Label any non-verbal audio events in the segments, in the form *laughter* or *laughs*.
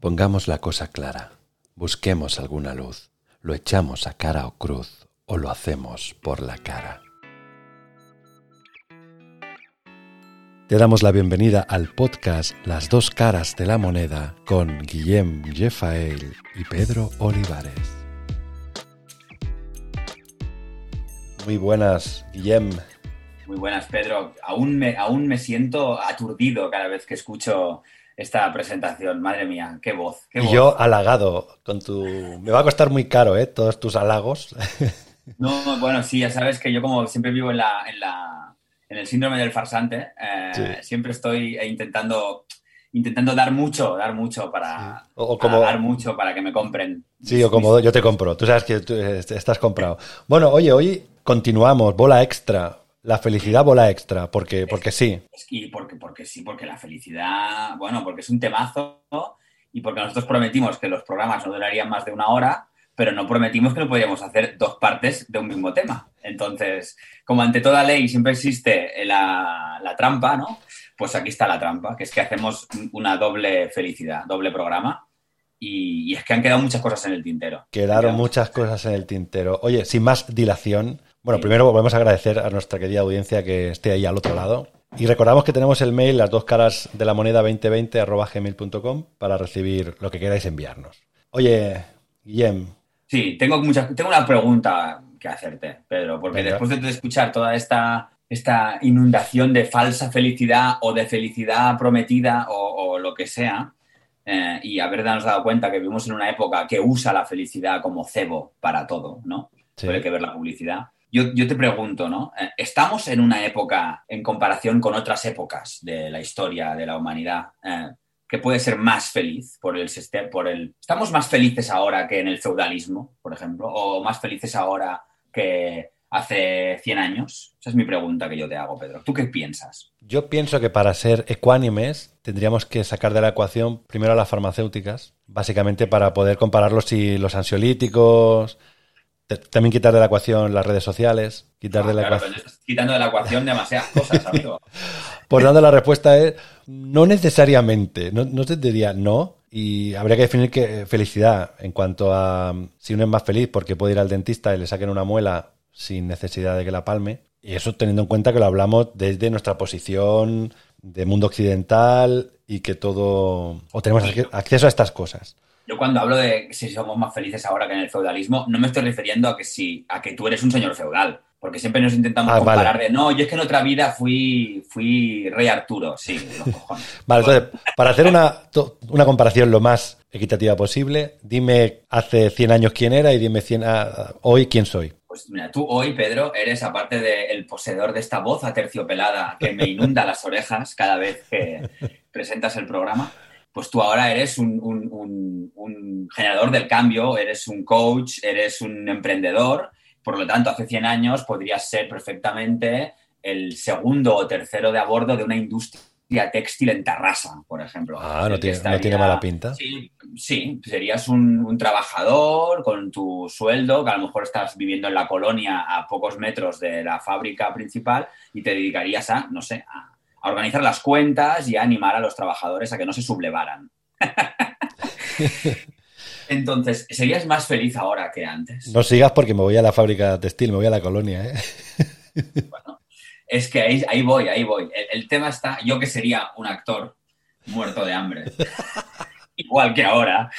Pongamos la cosa clara, busquemos alguna luz, lo echamos a cara o cruz o lo hacemos por la cara. Te damos la bienvenida al podcast Las dos caras de la moneda con Guillem Jefael y Pedro Olivares. Muy buenas, Guillem. Muy buenas, Pedro. Aún me, aún me siento aturdido cada vez que escucho esta presentación. Madre mía, qué voz. Qué y yo halagado con tu... Me va a costar muy caro, ¿eh? Todos tus halagos. *laughs* No, bueno, sí, ya sabes que yo como siempre vivo en la, en la en el síndrome del farsante, eh, siempre estoy intentando intentando dar mucho, dar mucho para, o como, dar mucho para que me compren. Sí, o como yo te compro. Tú sabes que tú estás comprado. Bueno, oye, hoy continuamos, bola extra. La felicidad bola extra, porque, porque sí. Y porque, porque sí, porque la felicidad, bueno, porque es un temazo y porque nosotros prometimos que los programas no durarían más de una hora, pero no prometimos que no podíamos hacer dos partes de un mismo tema. Entonces, como ante toda ley siempre existe la, la trampa, ¿no? Pues aquí está la trampa, que es que hacemos una doble felicidad, doble programa. Y, es que han quedado muchas cosas en el tintero. Quedaron muchas cosas en el tintero. Oye, sin más dilación, bueno, primero volvemos a agradecer a nuestra querida audiencia que esté ahí al otro lado. Y recordamos que tenemos el mail las dos caras de la moneda 2020 gmail.com para recibir lo que queráis enviarnos. Oye, Guillem. Sí, tengo, muchas, tengo una pregunta que hacerte, Pedro, porque después de escuchar toda esta, esta inundación de falsa felicidad o de felicidad prometida o, lo que sea, eh, y habernos dado cuenta que vivimos en una época que usa la felicidad como cebo para todo, ¿no? Sí. que ver la publicidad. Yo, te pregunto, ¿no? Eh, ¿Estamos en una época, en comparación con otras épocas de la historia de la humanidad, eh, que puede ser más feliz por el, por el... ¿Estamos más felices ahora que en el feudalismo, por ejemplo? ¿O más felices ahora que hace 100 años? Esa es mi pregunta que yo te hago, Pedro. ¿Tú qué piensas? Yo pienso que para ser ecuánimes tendríamos que sacar de la ecuación primero a las farmacéuticas, básicamente para poder compararlos si los ansiolíticos, también quitar de la ecuación las redes sociales, quitar de la ecuación. quitando de la ecuación demasiadas cosas, amigo. *laughs* Por tanto, la respuesta es no necesariamente. No, no te diría no. Y habría que definir que felicidad en cuanto a si uno es más feliz porque puede ir al dentista y le saquen una muela sin necesidad de que la palme. Y eso teniendo en cuenta que lo hablamos desde nuestra posición de mundo occidental y que todo. o tenemos acceso a estas cosas. Yo cuando hablo de si somos más felices ahora que en el feudalismo, no me estoy refiriendo a que si, a que tú eres un señor feudal. Porque siempre nos intentamos ah, comparar de no, yo es que en otra vida fui, fui rey Arturo. Sí, los *laughs* cojones. vale, entonces, para hacer una, una comparación lo más equitativa posible, dime hace 100 años quién era y dime 100, hoy quién soy. Pues mira, tú hoy, Pedro, eres aparte del poseedor de esta voz aterciopelada que me inunda las orejas cada vez que presentas el programa pues tú ahora eres un, generador del cambio, eres un coach, eres un emprendedor. Por lo tanto, hace 100 años podrías ser perfectamente el segundo o tercero de a bordo de una industria textil en Tarrasa, por ejemplo. Ah, no tiene, no tiene mala pinta. Sí, sí serías un, trabajador con tu sueldo, que a lo mejor estás viviendo en la colonia a pocos metros de la fábrica principal y te dedicarías a, no sé, a a organizar las cuentas y a animar a los trabajadores a que no se sublevaran. *laughs* Entonces, ¿serías más feliz ahora que antes? No sigas porque me voy a la fábrica textil, me voy a la colonia. ¿eh? Bueno, es que ahí, voy, ahí voy. El, tema está, yo que sería un actor muerto de hambre, *laughs* igual que ahora,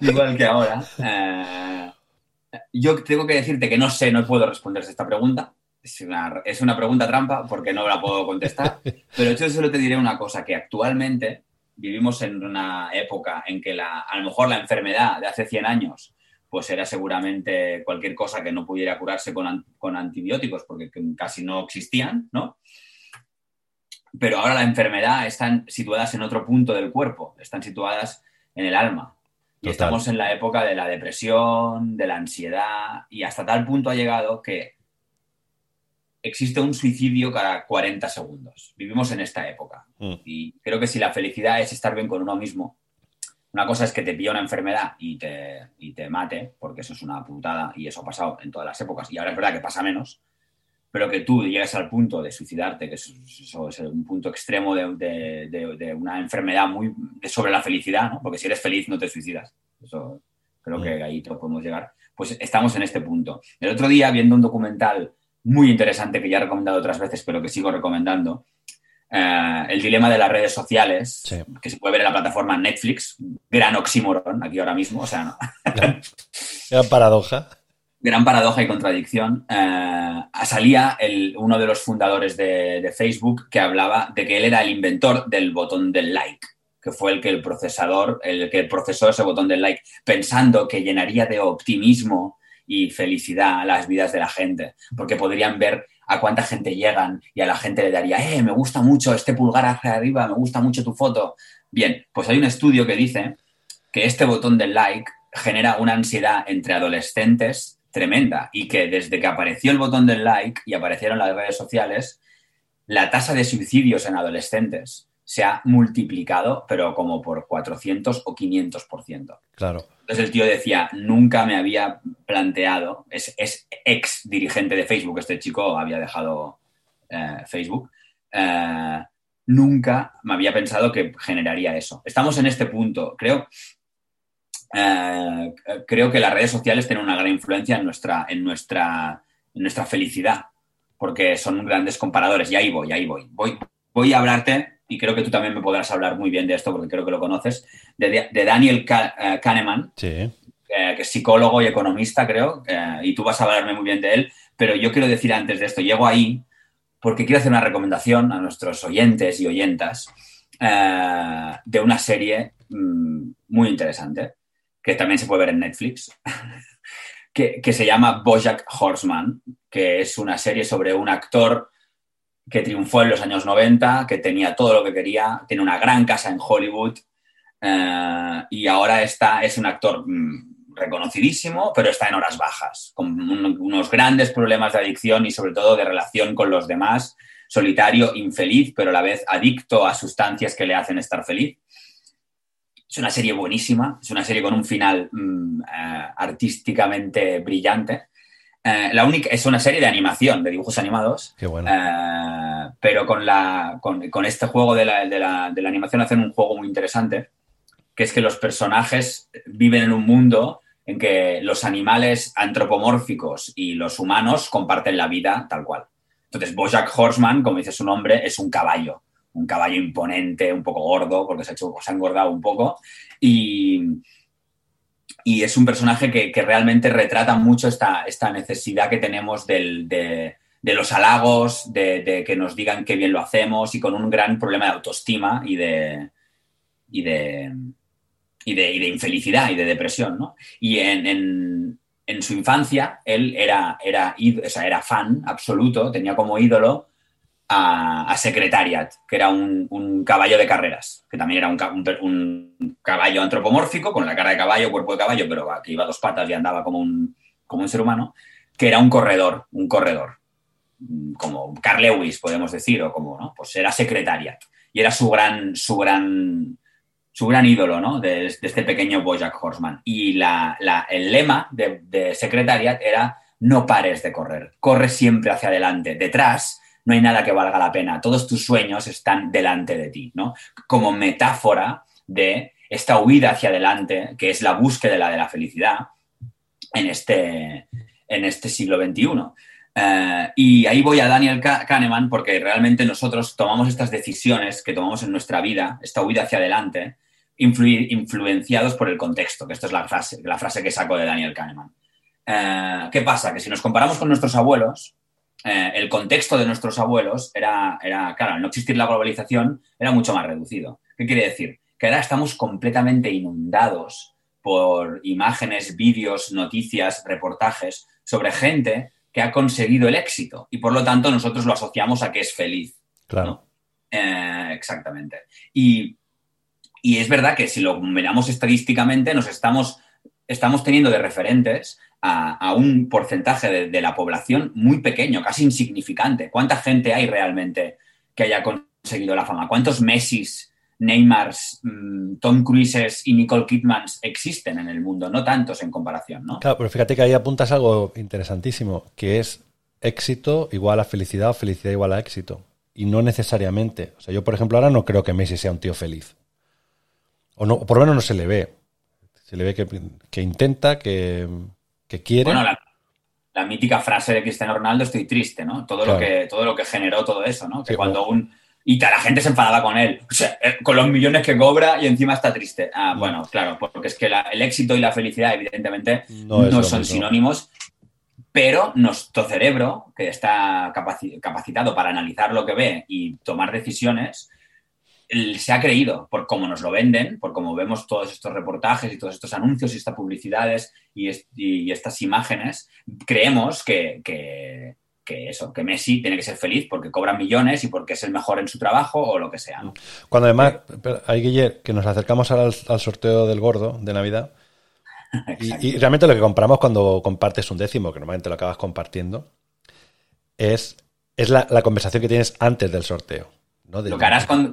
igual que ahora, eh, yo tengo que decirte que no sé, no puedo responderte esta pregunta, es una, pregunta trampa porque no la puedo contestar, *laughs* pero yo solo te diré una cosa, que actualmente vivimos en una época en que la, a lo mejor la enfermedad de hace 100 años pues era seguramente cualquier cosa que no pudiera curarse con, con antibióticos porque casi no existían, ¿no? Pero ahora la enfermedad están situadas en otro punto del cuerpo, están situadas en el alma. Y estamos en la época de la depresión, de la ansiedad, y hasta tal punto ha llegado que existe un suicidio cada 40 segundos. Vivimos en esta época. Mm. Y creo que si la felicidad es estar bien con uno mismo, una cosa es que te pilla una enfermedad y te, te mate, porque eso es una putada y eso ha pasado en todas las épocas. Y ahora es verdad que pasa menos. pero que tú llegues al punto de suicidarte, que es, es un punto extremo de, de, una enfermedad muy sobre la felicidad, ¿no? porque si eres feliz no te suicidas. Eso creo que mm. ahí podemos llegar. Pues estamos en este punto. El otro día, viendo un documental muy interesante que ya he recomendado otras veces, pero que sigo recomendando, eh, el dilema de las redes sociales, que se puede ver en la plataforma Netflix, gran oxímoron aquí ahora mismo, o sea, ¿no? gran paradoja. Gran paradoja y contradicción, eh, salía uno de los fundadores de, Facebook que hablaba de que él era el inventor del botón del like, que fue el que el procesador, el que procesó ese botón del like, pensando que llenaría de optimismo y felicidad las vidas de la gente, porque podrían ver a cuánta gente llegan y a la gente le daría, eh, me gusta mucho este pulgar hacia arriba, me gusta mucho tu foto. Bien, pues hay un estudio que dice que este botón del like genera una ansiedad entre adolescentes tremenda y que desde que apareció el botón del like y aparecieron las redes sociales, la tasa de suicidios en adolescentes se ha multiplicado, pero como por 400 o 500%. Claro. Entonces el tío decía, nunca me había planteado, es, ex dirigente de Facebook, este chico había dejado eh, Facebook, eh, nunca me había pensado que generaría eso. Estamos en este punto. Creo eh, creo que las redes sociales tienen una gran influencia en nuestra, en nuestra, en nuestra felicidad, porque son grandes comparadores. Y ahí voy, ahí voy. voy. Voy a hablarte, y creo que tú también me podrás hablar muy bien de esto, porque creo que lo conoces, de, Daniel eh, Kahneman, eh, que es psicólogo y economista, creo, y tú vas a hablarme muy bien de él, pero yo quiero decir antes de esto, llego ahí porque quiero hacer una recomendación a nuestros oyentes y oyentas de una serie mm, muy interesante que también se puede ver en Netflix, *laughs* que, se llama Bojack Horseman, que es una serie sobre un actor que triunfó en los años 90, que tenía todo lo que quería, tiene una gran casa en Hollywood eh, y ahora está, es un actor mm, reconocidísimo, pero está en horas bajas, con unos grandes problemas de adicción y sobre todo de relación con los demás, solitario, infeliz, pero a la vez adicto a sustancias que le hacen estar feliz. Es una serie buenísima, es una serie con un final mm, eh, artísticamente brillante. Eh, la única, es una serie de animación, de dibujos animados. Qué bueno. Eh, pero con, la, con, este juego de la, de, la, de la animación hacen un juego muy interesante, que es que los personajes viven en un mundo en que los animales antropomórficos y los humanos comparten la vida tal cual. Entonces, Bojack Horseman, como dice su nombre, es un caballo un caballo imponente, un poco gordo, porque se ha, hecho, se ha engordado un poco. Y, y es un personaje que, realmente retrata mucho esta, esta necesidad que tenemos de, los halagos, de, que nos digan qué bien lo hacemos y con un gran problema de autoestima y de, y de, y de, infelicidad y de depresión. ¿no? Y en, su infancia él era, era, era fan absoluto, tenía como ídolo a, Secretariat, que era un, caballo de carreras, que también era un, caballo antropomórfico, con la cara de caballo, cuerpo de caballo, pero que iba a dos patas y andaba como un, como un ser humano, que era un corredor, un corredor, como Carl Lewis, podemos decir, o como, ¿no? Pues era Secretariat. Y era su gran, su gran, su gran ídolo, ¿no? De, este pequeño Bojack Horseman. Y la, el lema de, de Secretariat era no pares de correr, corre siempre hacia adelante. Detrás no hay nada que valga la pena, todos tus sueños están delante de ti, ¿no? Como metáfora de esta huida hacia adelante, que es la búsqueda de la, felicidad en este, en este siglo XXI. Eh, y ahí voy a Daniel Kahneman porque realmente nosotros tomamos estas decisiones que tomamos en nuestra vida, esta huida hacia adelante, influenciados por el contexto, que esta es la frase, la frase que saco de Daniel Kahneman. Eh, ¿Qué pasa? Que si nos comparamos con nuestros abuelos, eh, el contexto de nuestros abuelos era, era, claro, al no existir la globalización, era mucho más reducido. ¿Qué quiere decir? Que ahora estamos completamente inundados por imágenes, vídeos, noticias, reportajes sobre gente que ha conseguido el éxito y por lo tanto nosotros lo asociamos a que es feliz. Claro. Eh, exactamente. Y, es verdad que si lo miramos estadísticamente, nos estamos, estamos teniendo de referentes a, un porcentaje de, la población muy pequeño, casi insignificante. ¿Cuánta gente hay realmente que haya conseguido la fama? ¿Cuántos Messis, Neymars, mm, Tom Cruises y Nicole Kidmans existen en el mundo? No tantos en comparación, ¿no? Claro, pero fíjate que ahí apuntas algo interesantísimo, que es éxito igual a felicidad o felicidad igual a éxito. Y no necesariamente. O sea, yo, por ejemplo, ahora no creo que Messi sea un tío feliz. O, no, por lo menos no se le ve. Se le ve que, intenta, que, quiere. Bueno, la, mítica frase de Cristiano Ronaldo, estoy triste, ¿no? Todo, lo, que, todo lo que generó todo eso, ¿no? Que cuando un... Y la gente se enfadaba con él, o sea, eh, con los millones que cobra y encima está triste. Ah, mm. bueno, claro, porque es que el éxito y la felicidad, evidentemente, no, son sinónimos pero nuestro cerebro, que está capacitado para analizar lo que ve y tomar decisiones, se ha creído por cómo nos lo venden, por cómo vemos todos estos reportajes y todos estos anuncios y estas publicidades y, estas imágenes, creemos que, eso, que Messi tiene que ser feliz porque cobra millones y porque es el mejor en su trabajo o lo que sea. Cuando además, hay Guille, que nos acercamos al, al sorteo del gordo de Navidad, *laughs* y, realmente lo que compramos cuando compartes un décimo, que normalmente lo acabas compartiendo, es, es la, conversación que tienes antes del sorteo. ¿No? lo, que harás, cuando,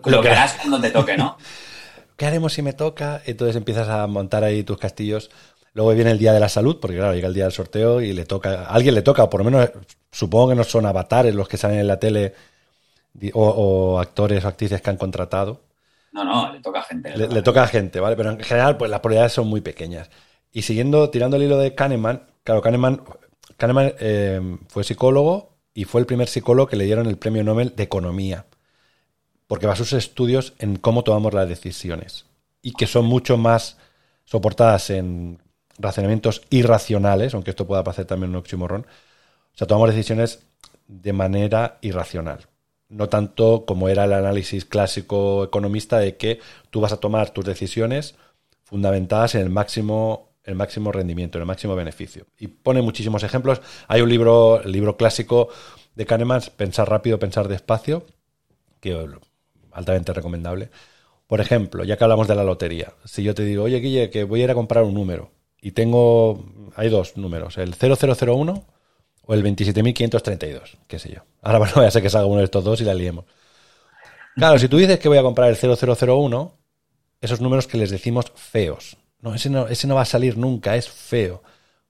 te toque, ¿no? *laughs* ¿Qué haremos si me toca? Entonces empiezas a montar ahí tus castillos. Luego viene el día de la salud, porque claro, llega el día del sorteo y le toca, a alguien le toca, o por lo menos supongo que no son avatares los que salen en la tele o, o actores o actrices que han contratado. No, no, le toca a gente. Le, toca a gente, ¿vale? Pero en general, pues las probabilidades son muy pequeñas. Y siguiendo, tirando el hilo de Kahneman, claro, Kahneman, Kahneman eh, fue psicólogo y fue el primer psicólogo que le dieron el premio Nobel de Economía, porque basó sus estudios en cómo tomamos las decisiones y que son mucho más soportadas en razonamientos irracionales, aunque esto pueda parecer también un oxímoron. O sea, tomamos decisiones de manera irracional. No tanto como era el análisis clásico economista de que tú vas a tomar tus decisiones fundamentadas en el máximo el máximo rendimiento, el máximo beneficio. Y pone muchísimos ejemplos. Hay un libro, el libro clásico de Kahneman, Pensar rápido, pensar despacio, que altamente recomendable. Por ejemplo, ya que hablamos de la lotería, si yo te digo, oye Guille, que voy a ir a comprar un número y tengo, hay dos números, el 0001 o el 27.532, qué sé yo. Ahora *laughs* bueno, voy a ser que salga uno de estos dos y la liemos. Claro, si tú dices que voy a comprar el 0001, esos números que les decimos feos, no ese, no, va a salir nunca, es feo.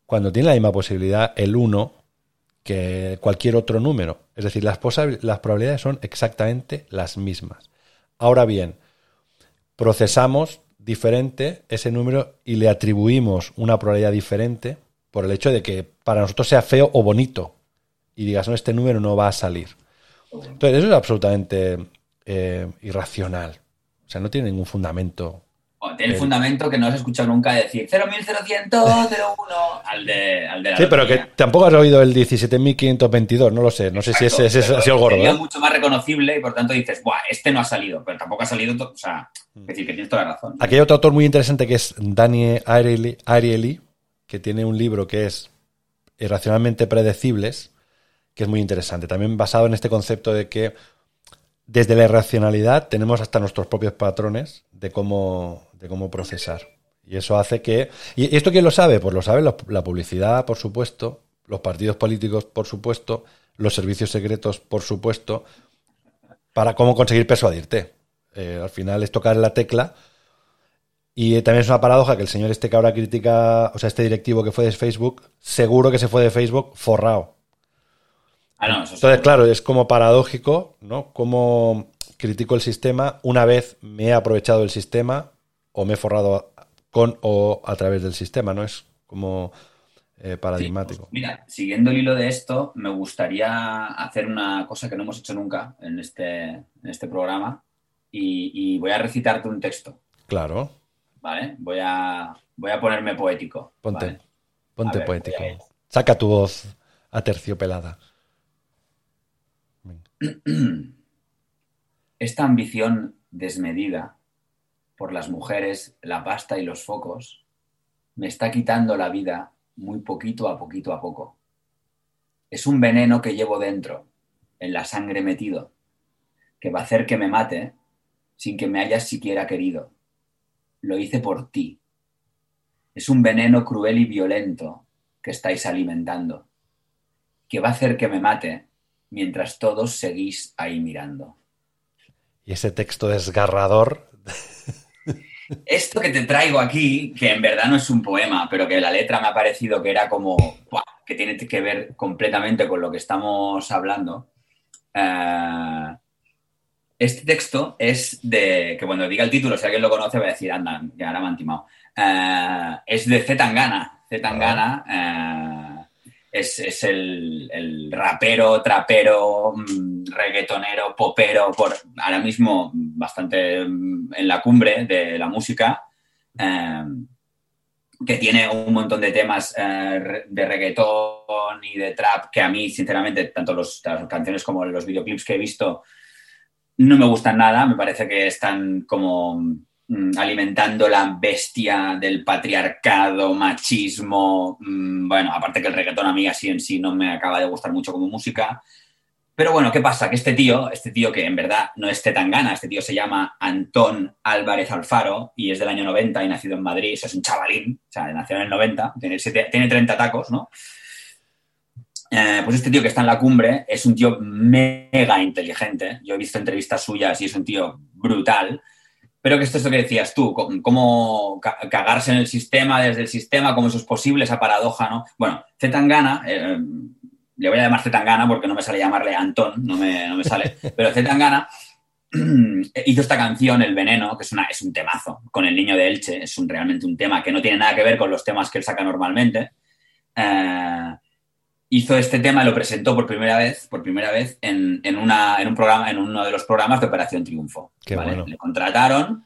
Cuando tiene la misma posibilidad el 1 que cualquier otro número. Es decir, las, las probabilidades son exactamente las mismas. Ahora bien, procesamos diferente ese número y le atribuimos una probabilidad diferente por el hecho de que para nosotros sea feo o bonito y digas, no, este número no va a salir. Entonces, eso es absolutamente eh, irracional. O sea, no tiene ningún fundamento tiene el fundamento que no has escuchado nunca decir 0.0100, 01 al de, al de la Sí, pero que tampoco has oído el 17.522, no lo sé. No sé si ese, ese ha sido gordo. Es mucho más reconocible y por tanto dices, Buah, este no ha salido, pero tampoco ha salido. O sea, es decir, que tienes toda la razón. Aquí hay otro autor muy interesante que es Daniel Ariely, que tiene un libro que es Irracionalmente Predecibles, que es muy interesante. También basado en este concepto de que desde la irracionalidad tenemos hasta nuestros propios patrones de cómo, de cómo procesar. Y eso hace que... ¿Y esto quién lo sabe? Pues lo sabe la publicidad, por supuesto, los partidos políticos, por supuesto, los servicios secretos, por supuesto, para cómo conseguir persuadirte. Eh, al final es tocar la tecla. Y también es una paradoja que el señor este que ahora critica, o sea, este directivo que fue de Facebook, seguro que se fue de Facebook forrado. Ah, Entonces, claro, es como paradójico, ¿no? Como critico el sistema una vez me he aprovechado del sistema o me he forrado con o a través del sistema, ¿no? Es como eh, paradigmático. Pues mira, siguiendo el hilo de esto, me gustaría hacer una cosa que no hemos hecho nunca en este, en este programa y, voy a recitarte un texto. Claro. ¿Vale? Voy a, voy a ponerme poético. Ponte, ponte poético. Saca tu voz aterciopelada. *clears throat* Esta ambición desmedida por las mujeres, la pasta y los focos me está quitando la vida muy poquito a poquito a poco. Es un veneno que llevo dentro, en la sangre metido, que va a hacer que me mate sin que me hayas siquiera querido. Lo hice por ti. Es un veneno cruel y violento que estáis alimentando, que va a hacer que me mate mientras todos seguís ahí mirando. Y ese texto desgarrador. Esto que te traigo aquí, que en verdad no es un poema, pero que la letra me ha parecido que era como que tiene que ver completamente con lo que estamos hablando. Eh, este texto es de, que cuando diga el título, si alguien lo conoce, va a decir, anda, ya ahora me han timado. Eh, es de Zetangana. Zetangana eh, es, el, rapero, trapero, mm, reggaetonero, popero, por ahora mismo bastante mm, en la cumbre de la música que tiene un montón de temas eh, de reggaetón y de trap que a mí, sinceramente, tanto las canciones como los videoclips que he visto no me gustan nada. Me parece que están como alimentando la bestia del patriarcado, machismo. Mm, bueno, aparte que el reggaetón a mí así en sí no me acaba de gustar mucho como música. Pero bueno, ¿qué pasa? Que este tío, este tío que en verdad no es Tetangana, este tío se llama Antón Álvarez Alfaro y es del año 90 y nacido en Madrid, es un chavalín, o sea, nació en el 90, tiene, tiene 30 tacos, ¿no? Eh, pues este tío que está en la cumbre es un tío mega inteligente. Yo he visto entrevistas suyas y es un tío brutal. Pero que esto es lo que decías tú, cómo cagarse en el sistema, desde el sistema, cómo eso es posible, esa paradoja, ¿no? Bueno, Zetangana, eh, le voy a llamar Zetangana porque no me sale llamarle Antón, no me, no me sale, *laughs* pero Zetangana hizo esta canción, El Veneno, que es, una, es un temazo, con el niño de Elche, es un, realmente un tema que no tiene nada que ver con los temas que él saca normalmente. Eh, hizo este tema y lo presentó por primera vez, por primera vez en, en, una, en, un programa, en uno de los programas de Operación Triunfo. Le contrataron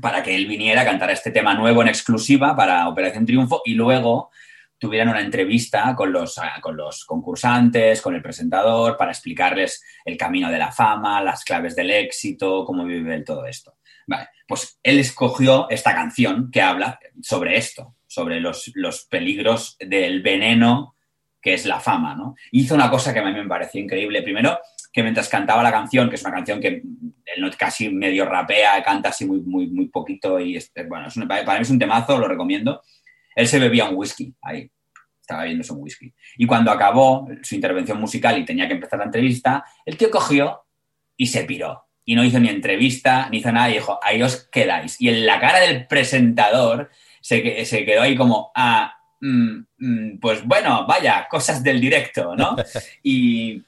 para que él viniera a cantar este tema nuevo en exclusiva para Operación Triunfo y luego tuvieran una entrevista con los, ah, con los concursantes, con el presentador, para explicarles el camino de la fama, las claves del éxito, cómo vive todo esto. Vale, pues él escogió esta canción que habla sobre esto, sobre los, los peligros del veneno que es la fama, ¿no? Hizo una cosa que a mí me pareció increíble. Primero, que mientras cantaba la canción, que es una canción que él casi medio rapea, canta así muy, muy, muy poquito y, bueno, para mí es un temazo, lo recomiendo él se bebía un whisky ahí, estaba bebiéndose un whisky. Y cuando acabó su intervención musical y tenía que empezar la entrevista, el tío cogió y se piró. Y no hizo ni entrevista, ni hizo nada y dijo, ahí os quedáis. Y en la cara del presentador se, se quedó ahí como, ah, pues bueno, vaya, cosas del directo, ¿no? *laughs* Y,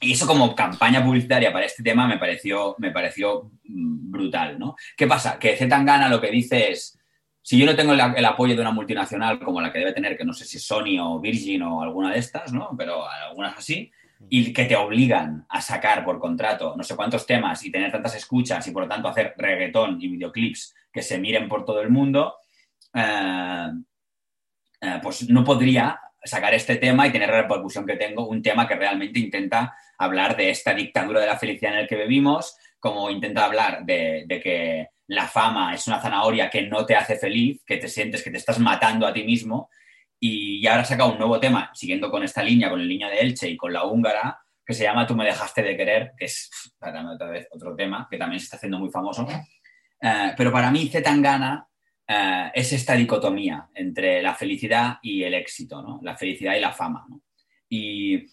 y eso como campaña publicitaria para este tema me pareció, me pareció mm, brutal, ¿no? ¿Qué pasa? Que Zetangana lo que dice es, si yo no tengo el, apoyo de una multinacional como la que debe tener, que no sé si Sony o Virgin o alguna de estas, ¿no? Pero algunas así, y que te obligan a sacar por contrato no sé cuántos temas y tener tantas escuchas y por lo tanto hacer reggaetón y videoclips que se miren por todo el mundo, eh, eh, pues no podría sacar este tema y tener la repercusión que tengo, un tema que realmente intenta hablar de esta dictadura de la felicidad en la que vivimos, como intenta hablar de que la fama es una zanahoria que no te hace feliz, que te sientes que te estás matando a ti mismo. Y ahora saca un nuevo tema, siguiendo con esta línea, con el niño de Elche y con la húngara, que se llama Tú me dejaste de querer, que es otra vez otro tema que también se está haciendo muy famoso. Eh, pero para mí, Zetangana eh, es esta dicotomía entre la felicidad y el éxito, ¿no? La felicidad y la fama, Y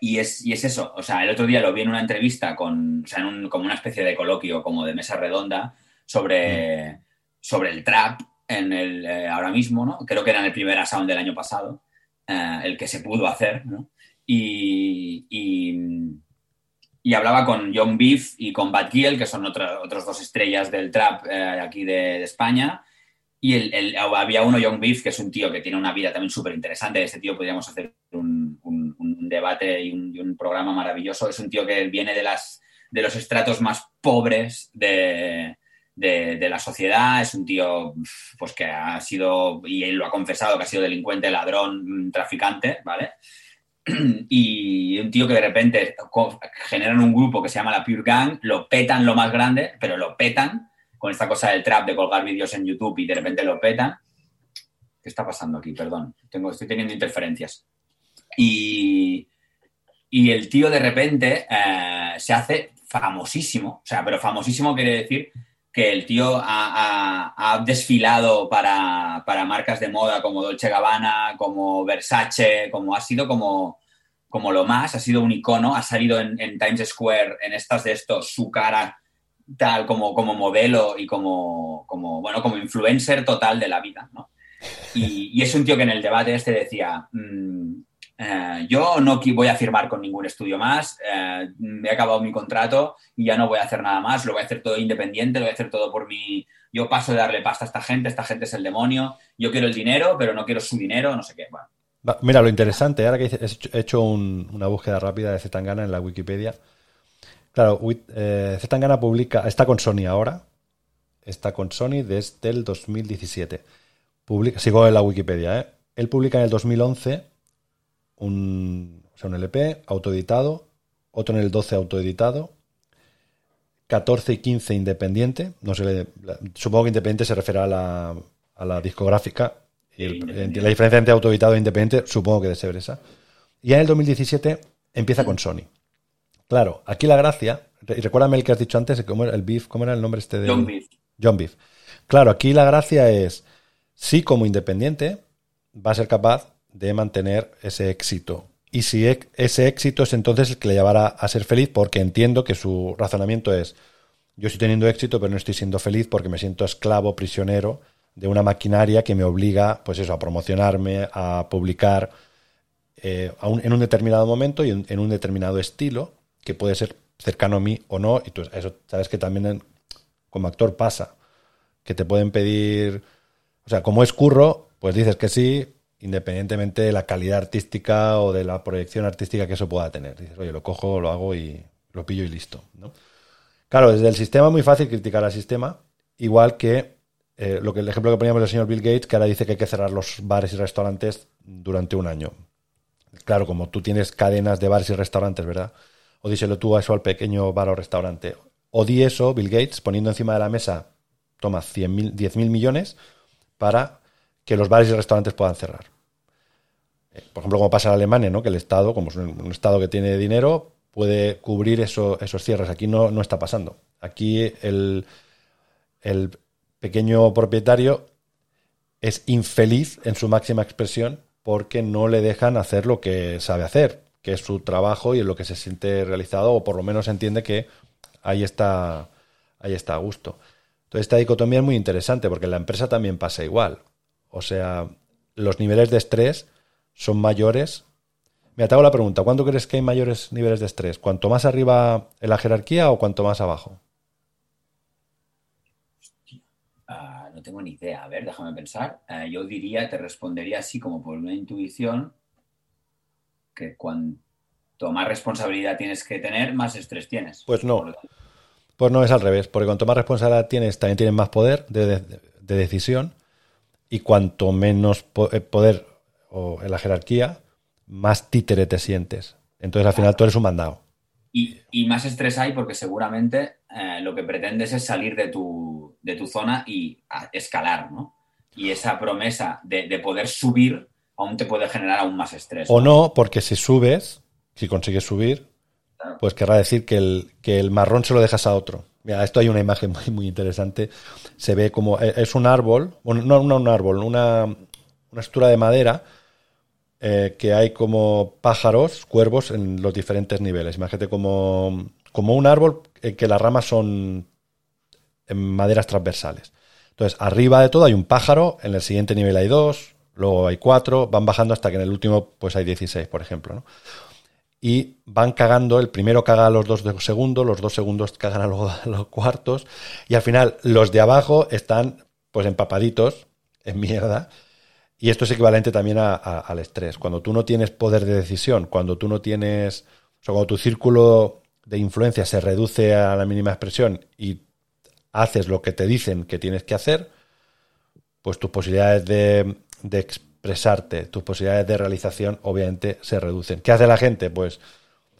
y es, y es eso, o sea, el otro día lo vi en una entrevista con, o sea, en un, como una especie de coloquio, como de mesa redonda, sobre, mm. sobre el trap en el, eh, ahora mismo, ¿no? Creo que era en el primer Sound del año pasado, eh, el que se pudo hacer, ¿no? Y, y, hablaba con John Beef y con Bad Giel, que son otros dos estrellas del trap eh, aquí de, de, España. Y el, había uno, Young Beef, que es un tío que tiene una vida también súper interesante. Este tío podríamos hacer un, debate y un, programa maravilloso. Es un tío que viene de, las, de los estratos más pobres de, la sociedad. Es un tío pues, que ha sido, y él lo ha confesado, que ha sido delincuente, ladrón, traficante, ¿vale? *clears throat* Y un tío que de repente generan un grupo que se llama la Pure Gang, lo petan lo más grande, pero lo petan con esta cosa del trap de colgar vídeos en YouTube y de repente lo petan. ¿Qué está pasando aquí? Perdón, tengo, estoy teniendo interferencias. Y, y el tío de repente eh, se hace famosísimo, o sea, pero famosísimo quiere decir que el tío ha, desfilado para, marcas de moda como Dolce Gabbana, como Versace, como ha sido como, como lo más, ha sido un icono, ha salido en, en Times Square, en estas de estos, su cara tal como, como modelo y como, como, bueno, como influencer total de la vida, ¿no? Y, es un tío que en el debate este decía, mm, eh, yo no voy a firmar con ningún estudio más, eh, me he acabado mi contrato y ya no voy a hacer nada más, lo voy a hacer todo independiente, lo voy a hacer todo por mi... Yo paso de darle pasta a esta gente, esta gente es el demonio, yo quiero el dinero, pero no quiero su dinero, no sé qué. Mira, lo interesante, ahora que he hecho una búsqueda rápida de Zetangana en la Wikipedia. Claro, eh, Zetangana publica, está con Sony ahora, está con Sony desde el 2017. Publica, sigo en la Wikipedia, ¿eh? Él publica en el 2011 un, o sea, un LP autoeditado, otro en el 12 autoeditado, 14 y 15 independiente, no sé, supongo que independiente se refiere a la, a la discográfica, y la diferencia entre autoeditado e independiente supongo que debe ser esa. Y en el 2017 empieza con Sony. Claro, aquí la gracia, y recuérdame el que has dicho antes, ¿cómo era el Beef? ¿Cómo era el nombre este de...? John Beef. John Beef. Claro, aquí la gracia es, sí como independiente va a ser capaz de mantener ese éxito. Y si ese éxito es entonces el que le llevará a ser feliz, porque entiendo que su razonamiento es, yo estoy teniendo éxito, pero no estoy siendo feliz porque me siento esclavo, prisionero de una maquinaria que me obliga, pues eso, a promocionarme, a publicar eh, en un determinado momento y en, un determinado estilo, que puede ser cercano a mí o no. Y tú, eso sabes que también como actor pasa, que te pueden pedir, o sea, como es curro, pues dices que sí, independientemente de la calidad artística o de la proyección artística que eso pueda tener. Dices, oye, lo cojo, lo hago y lo pillo y listo. ¿no? Claro, desde el sistema es muy fácil criticar al sistema, igual que eh, lo que el ejemplo que poníamos del señor Bill Gates, que ahora dice que hay que cerrar los bares y restaurantes durante un año. Claro, como tú tienes cadenas de bares y restaurantes, ¿verdad? O díselo tú a eso al pequeño bar o restaurante. O di eso, Bill Gates, poniendo encima de la mesa, toma 10 mil millones para que los bares y restaurantes puedan cerrar. Eh, por ejemplo, como pasa en Alemania, ¿no? que el Estado, como es un Estado que tiene dinero, puede cubrir esos cierres. Aquí no, no está pasando. Aquí el, pequeño propietario es infeliz en su máxima expresión porque no le dejan hacer lo que sabe hacer, que es su trabajo y en lo que se siente realizado, o por lo menos entiende que ahí está, ahí está a gusto. Entonces, esta dicotomía es muy interesante porque en la empresa también pasa igual. O sea, los niveles de estrés son mayores. Me te hago la pregunta, ¿cuándo crees que hay mayores niveles de estrés? ¿Cuanto más arriba en la jerarquía o cuanto más abajo? Ah, no tengo ni idea. A ver, déjame pensar. Ah, yo diría, te respondería así como por una intuición, que cuanto más responsabilidad tienes que tener, más estrés tienes. Pues no. Pues no es al revés, porque cuanto más responsabilidad tienes, también tienes más poder de decisión y cuanto menos eh, poder o en la jerarquía, más títere te sientes. Entonces al final tú eres un mandado. Y, más estrés hay porque seguramente eh, lo que pretendes es salir de tu, de tu zona y escalar, ¿no? Y esa promesa de, poder subir aún te puede generar aún más estrés. O no, porque si subes, si consigues subir, pues querrá decir que el, que el marrón se lo dejas a otro. Mira, esto hay una imagen muy, muy interesante. Se ve como e, es un árbol, no, un árbol, una, una estructura de madera eh, que hay como pájaros, cuervos en los diferentes niveles. Imagínate como, como un árbol en que las ramas son en maderas transversales. Entonces, arriba de todo hay un pájaro, en el siguiente nivel hay dos, luego hay cuatro, van bajando hasta que en el último pues hay 16, por ejemplo. ¿no? Y van cagando, el primero caga a los dos segundos, los dos segundos cagan a los, cuartos y al final los de abajo están pues empapaditos en mierda y esto es equivalente también al estrés. Cuando tú no tienes poder de decisión, cuando tú no tienes, o sea, cuando tu círculo de influencia se reduce a la mínima expresión y haces lo que te dicen que tienes que hacer, pues tus posibilidades de, de expresarte, tus posibilidades de realización obviamente se reducen. ¿Qué hace la gente? Pues,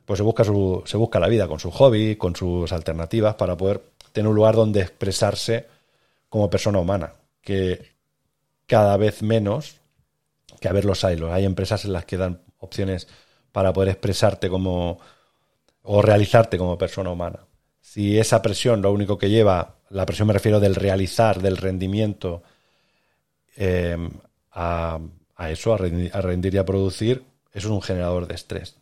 pues se, busca su, se busca la vida con su hobby, con sus alternativas para poder tener un lugar donde expresarse como persona humana, que cada vez menos, que a ver los hay, hay empresas en las que dan opciones para poder expresarte como o realizarte como persona humana. Si esa presión lo único que lleva, la presión me refiero del realizar, del rendimiento, eh, a, eso, a rendir, y a producir, eso es un generador de estrés.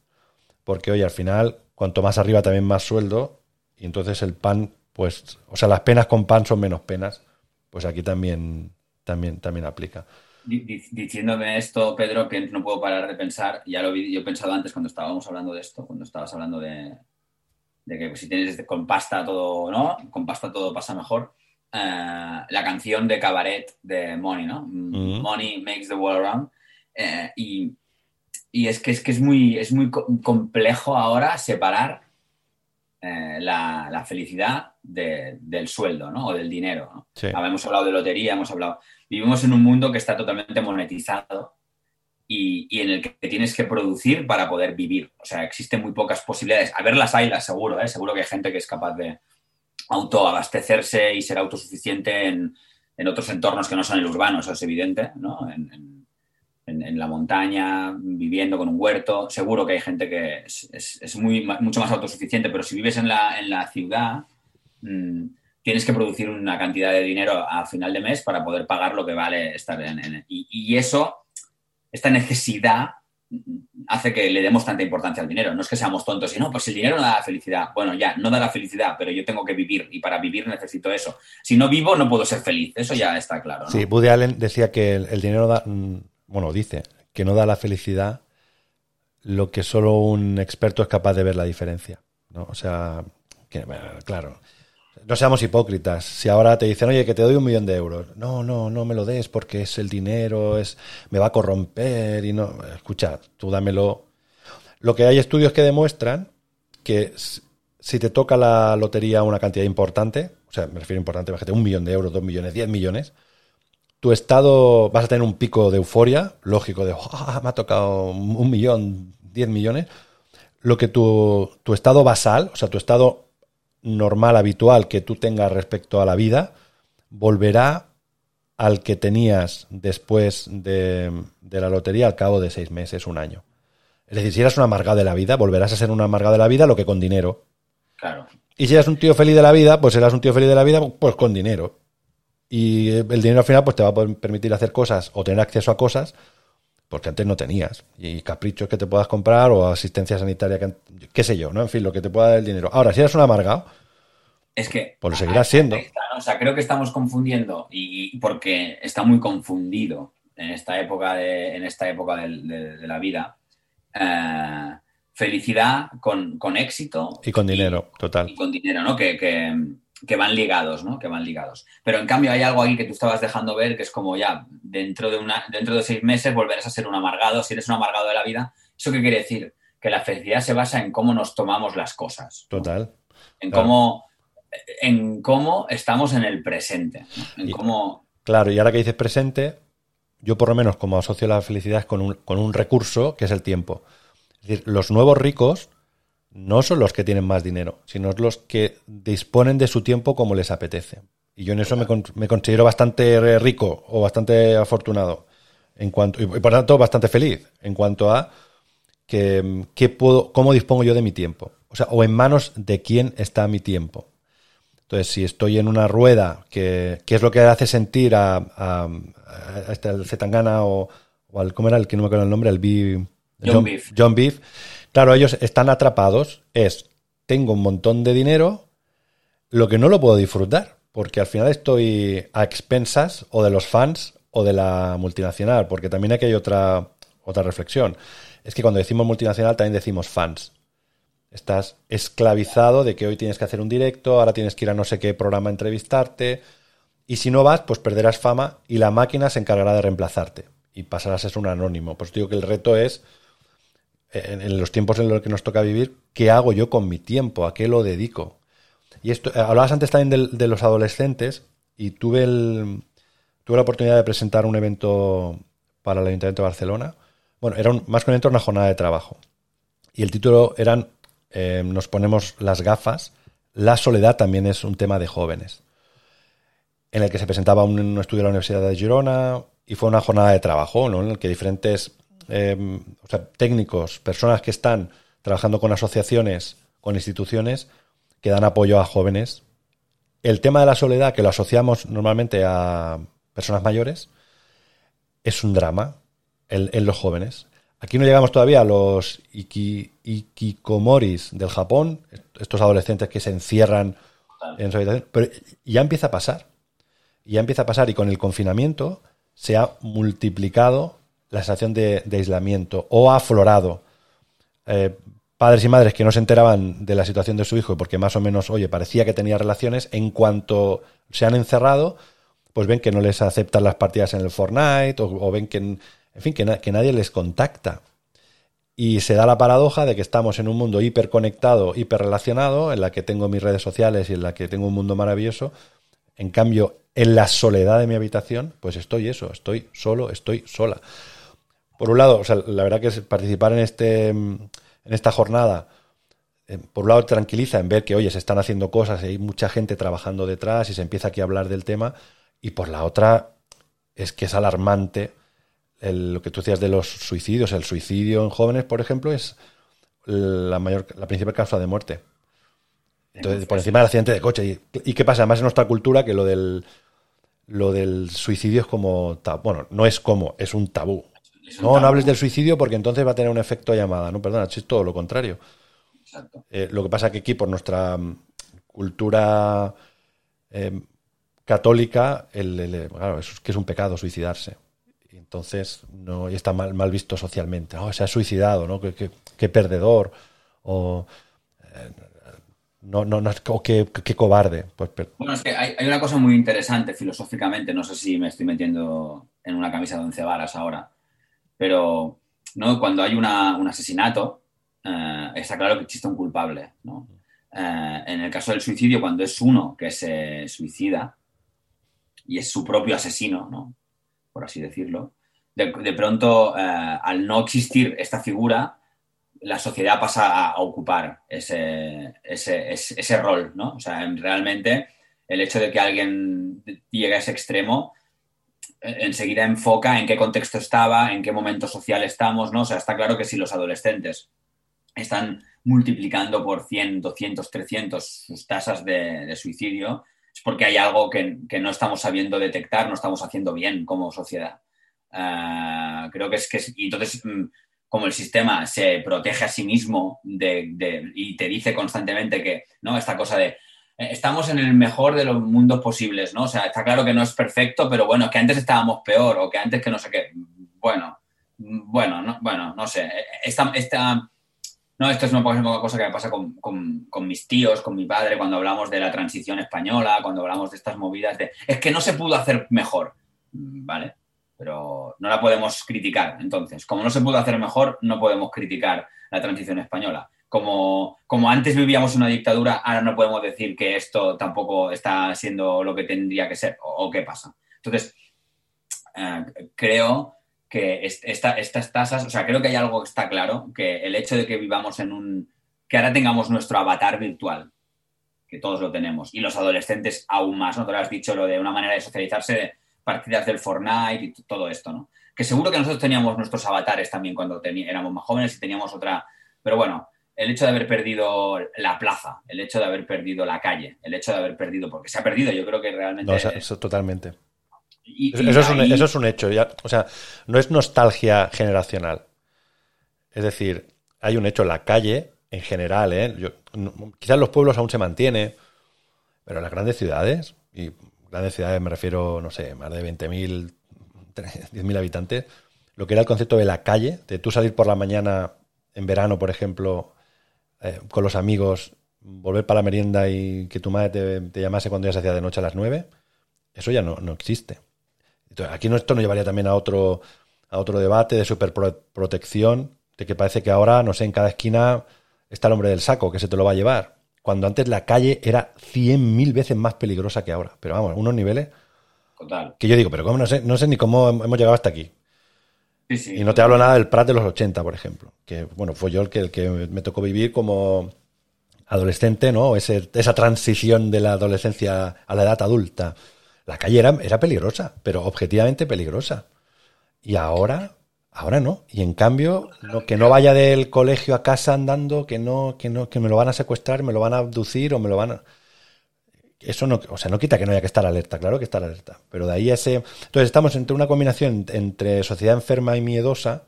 Porque, oye, al final, cuanto más arriba también más sueldo, y entonces el pan, pues, o sea, las penas con pan son menos penas, pues aquí también, también, también aplica. diciéndome esto, Pedro, que no puedo parar de pensar, ya lo vi, yo he pensado antes cuando estábamos hablando de esto, cuando estabas hablando de, que si tienes con pasta todo, ¿no? Con pasta todo pasa mejor. Eh, la canción de Cabaret de Money, ¿no? Mm, Money makes the world round. Eh, y, es que, es que es muy, es muy complejo ahora separar eh, la, felicidad del sueldo, ¿no? O del dinero. ¿no? Hemos hablado de lotería, hemos hablado vivimos en un mundo que está totalmente monetizado y, en el que tienes que producir para poder vivir. O sea, existen muy pocas posibilidades. A ver las hay, seguro, ¿eh? seguro que hay gente que es capaz de autoabastecerse y ser autosuficiente en, otros entornos que no son el urbano, eso es evidente, ¿no? En, la montaña, viviendo con un huerto. Seguro que hay gente que es, muy, mucho más autosuficiente, pero si vives en la, en la ciudad, mm, tienes que producir una cantidad de dinero a final de mes para poder pagar lo que vale estar en... y, eso, esta necesidad hace que le demos tanta importancia al dinero. No es que seamos tontos y no, pues el dinero no da la felicidad. Bueno, ya, no da la felicidad, pero yo tengo que vivir y para vivir necesito eso. Si no vivo, no puedo ser feliz. Eso ya está claro. Sí, Woody Allen decía que el, dinero da, mm, bueno, dice que no da la felicidad lo que solo un experto es capaz de ver la diferencia. ¿no? O sea, claro no seamos hipócritas. Si ahora te dicen, oye, que te doy un millón de euros. No, no, no me lo des porque es el dinero, es me va a corromper y no. Escucha, tú dámelo. Lo que hay estudios que demuestran que si te toca la lotería una cantidad importante, o sea, me refiero a importante, imagínate, un millón de euros, dos millones, diez millones, tu estado vas a tener un pico de euforia, lógico, de me ha tocado un millón, diez millones. Lo que tu, tu estado basal, o sea, tu estado normal, habitual que tú tengas respecto a la vida, volverá al que tenías después de, la lotería al cabo de seis meses, un año. Es decir, si eras un amargado de la vida, volverás a ser un amargado de la vida, lo que con dinero. Claro. Y si eras un tío feliz de la vida, pues serás un tío feliz de la vida, pues con dinero. Y el dinero al final pues te va a permitir hacer cosas o tener acceso a cosas porque antes no tenías. Y caprichos que te puedas comprar o asistencia sanitaria, que, qué sé yo, ¿no? En fin, lo que te pueda dar el dinero. Ahora, si eres un amargado, es que... Pues lo seguirás siendo. O sea, creo que estamos confundiendo, y, porque está muy confundido en esta época de, en esta época de, la vida, eh, felicidad con, éxito. Y con dinero, total. Y con dinero, ¿no? que que van ligados, ¿no? Que van ligados. Pero en cambio hay algo ahí que tú estabas dejando ver que es como ya, dentro de, una, dentro de seis meses volverás a ser un amargado. Si eres un amargado de la vida, ¿eso qué quiere decir? Que la felicidad se basa en cómo nos tomamos las cosas. Total. En cómo en cómo estamos en el presente. En cómo... Claro, y ahora que dices presente, yo por lo menos como asocio la felicidad con un, con un recurso que es el tiempo. Es decir, los nuevos ricos no son los que tienen más dinero, sino los que disponen de su tiempo como les apetece. Y yo en eso me, considero bastante rico o bastante afortunado en cuanto y por tanto bastante feliz en cuanto a que, puedo, cómo dispongo yo de mi tiempo. O sea, o en manos de quién está mi tiempo. Entonces, si estoy en una rueda, que, es lo que hace sentir a, a, este, el Zetangana o, al, ¿cómo era el que no me acuerdo el nombre? El B, John, Beef. John Beef Claro, ellos están atrapados, es, tengo un montón de dinero, lo que no lo puedo disfrutar, porque al final estoy a expensas o de los fans o de la multinacional, porque también aquí hay otra, otra reflexión. Es que cuando decimos multinacional también decimos fans. Estás esclavizado de que hoy tienes que hacer un directo, ahora tienes que ir a no sé qué programa a entrevistarte, y si no vas, pues perderás fama y la máquina se encargará de reemplazarte y pasarás a ser un anónimo. Pues digo que el reto es en, los tiempos en los que nos toca vivir, ¿qué hago yo con mi tiempo? ¿A qué lo dedico? Y esto, eh, hablabas antes también de, los adolescentes y tuve, tuve la oportunidad de presentar un evento para el Ayuntamiento de Barcelona. Bueno, era más que un evento, una jornada de trabajo. Y el título eran eh, Nos ponemos las gafas. La soledad también es un tema de jóvenes. En el que se presentaba un, estudio de la Universidad de Girona y fue una jornada de trabajo, ¿no? En el que diferentes Em, o sea, técnicos, personas que están trabajando con asociaciones, con instituciones que dan apoyo a jóvenes. El tema de la soledad, que lo asociamos normalmente a personas mayores, es un drama en, los jóvenes. Aquí no llegamos todavía a los ikikomoris del Japón, estos adolescentes que se encierran en su habitación, pero ya empieza a pasar. Ya empieza a pasar y con el confinamiento se ha multiplicado la sensación de, aislamiento o ha aflorado. Eh, padres y madres que no se enteraban de la situación de su hijo porque más o menos, oye, parecía que tenía relaciones, en cuanto se han encerrado, pues ven que no les aceptan las partidas en el Fortnite o, ven que, en fin, que, que nadie les contacta. Y se da la paradoja de que estamos en un mundo hiperconectado, hiperrelacionado, en la que tengo mis redes sociales y en la que tengo un mundo maravilloso. En cambio, en la soledad de mi habitación, pues estoy eso, estoy solo, estoy sola. Por un lado, o sea, la verdad que es participar en este en esta jornada, eh, por un lado tranquiliza en ver que, oye, se están haciendo cosas y hay mucha gente trabajando detrás y se empieza aquí a hablar del tema, y por la otra es que es alarmante lo que tú decías de los suicidios. El suicidio en jóvenes, por ejemplo, es la mayor, la principal causa de muerte. Entonces, por encima del accidente de coche. ¿Y, qué pasa? Además, en nuestra cultura, que lo del, lo del suicidio es como. Bueno, no es como, es un tabú. No, no hables del suicidio porque entonces va a tener un efecto llamada. No, perdona, es todo lo contrario. Eh, lo que pasa que aquí, por nuestra mm, cultura eh, católica, el, claro, es que es un pecado suicidarse. Y entonces no, y está mal, mal visto socialmente. Oh, se ha suicidado, ¿no? Qué, perdedor. O. Eh, no, no, no, qué, cobarde. Pues, bueno, es que hay, una cosa muy interesante filosóficamente, no sé si me estoy metiendo en una camisa de once varas ahora, pero ¿no? cuando hay un asesinato, eh, está claro que existe un culpable. ¿no? Eh, en el caso del suicidio, cuando es uno que se suicida y es su propio asesino, ¿no? por así decirlo, de, pronto, eh, al no existir esta figura, la sociedad pasa a, ocupar ese, ese, rol, ¿no? O sea, realmente el hecho de que alguien llegue a ese extremo enseguida enfoca en qué contexto estaba, en qué momento social estamos, ¿no? O sea, está claro que si los adolescentes están multiplicando por 100, 200, 300 sus tasas de, suicidio, es porque hay algo que, no estamos sabiendo detectar, no estamos haciendo bien como sociedad. Ah, creo que es que... Y entonces, mm, como el sistema se protege a sí mismo y te dice constantemente que, ¿no? Esta cosa de estamos en el mejor de los mundos posibles, ¿no? O sea, está claro que no es perfecto, pero bueno, que antes estábamos peor o que antes que no sé qué. Bueno, bueno, no, bueno, no sé. Esta, esta, no, esto es una cosa que me pasa con, con, mis tíos, con mi padre, cuando hablamos de la transición española, cuando hablamos de estas movidas de... Es que no se pudo hacer mejor, ¿vale? pero no la podemos criticar. Entonces, como no se pudo hacer mejor, no podemos criticar la transición española. Como, como antes vivíamos una dictadura, ahora no podemos decir que esto tampoco está siendo lo que tendría que ser o, qué pasa. Entonces, eh, creo que estas tasas, o sea, creo que hay algo que está claro, que el hecho de que vivamos en un, que ahora tengamos nuestro avatar virtual, que todos lo tenemos, y los adolescentes aún más, ¿no? Tú has dicho lo de una manera de socializarse partidas del Fortnite y todo esto, ¿no? Que seguro que nosotros teníamos nuestros avatares también cuando éramos más jóvenes y teníamos otra... Pero bueno, el hecho de haber perdido la plaza, el hecho de haber perdido la calle, el hecho de haber perdido, porque se ha perdido, yo creo que realmente... No, eso, totalmente. eso, es un, eso, es un, hecho, ya, o sea, no es nostalgia generacional. Es decir, hay un hecho, la calle en general, ¿eh? quizás los pueblos aún se mantiene, pero las grandes ciudades, y grandes ciudades me refiero, no sé, más de 20.000, 10.000 *laughs* habitantes, lo que era el concepto de la calle, de tú salir por la mañana en verano, por ejemplo, eh, con los amigos, volver para la merienda y que tu madre te, llamase cuando ya se hacía de noche a las 9, eso ya no, no existe. Entonces, aquí esto nos llevaría también a otro, a otro debate de superprotección, de que parece que ahora, no sé, en cada esquina está el hombre del saco, que se te lo va a llevar cuando antes la calle era cien mil veces más peligrosa que ahora. Pero vamos, unos niveles Total. que yo digo, pero ¿cómo? No, sé, no sé ni cómo hemos llegado hasta aquí. Y no te hablo nada del Prat de los 80, por ejemplo, que bueno, fue yo el que, el que me tocó vivir como adolescente, ¿no? esa transición de la adolescencia a la edad adulta. La calle era, era peligrosa, pero objetivamente peligrosa. Y ahora, Ahora no. Y en cambio, que no vaya del colegio a casa andando, que no, que no, que me lo van a secuestrar, me lo van a abducir o me lo van a. Eso no, o sea, no quita que no haya que estar alerta, claro que estar alerta. Pero de ahí ese. Entonces estamos entre una combinación entre sociedad enferma y miedosa,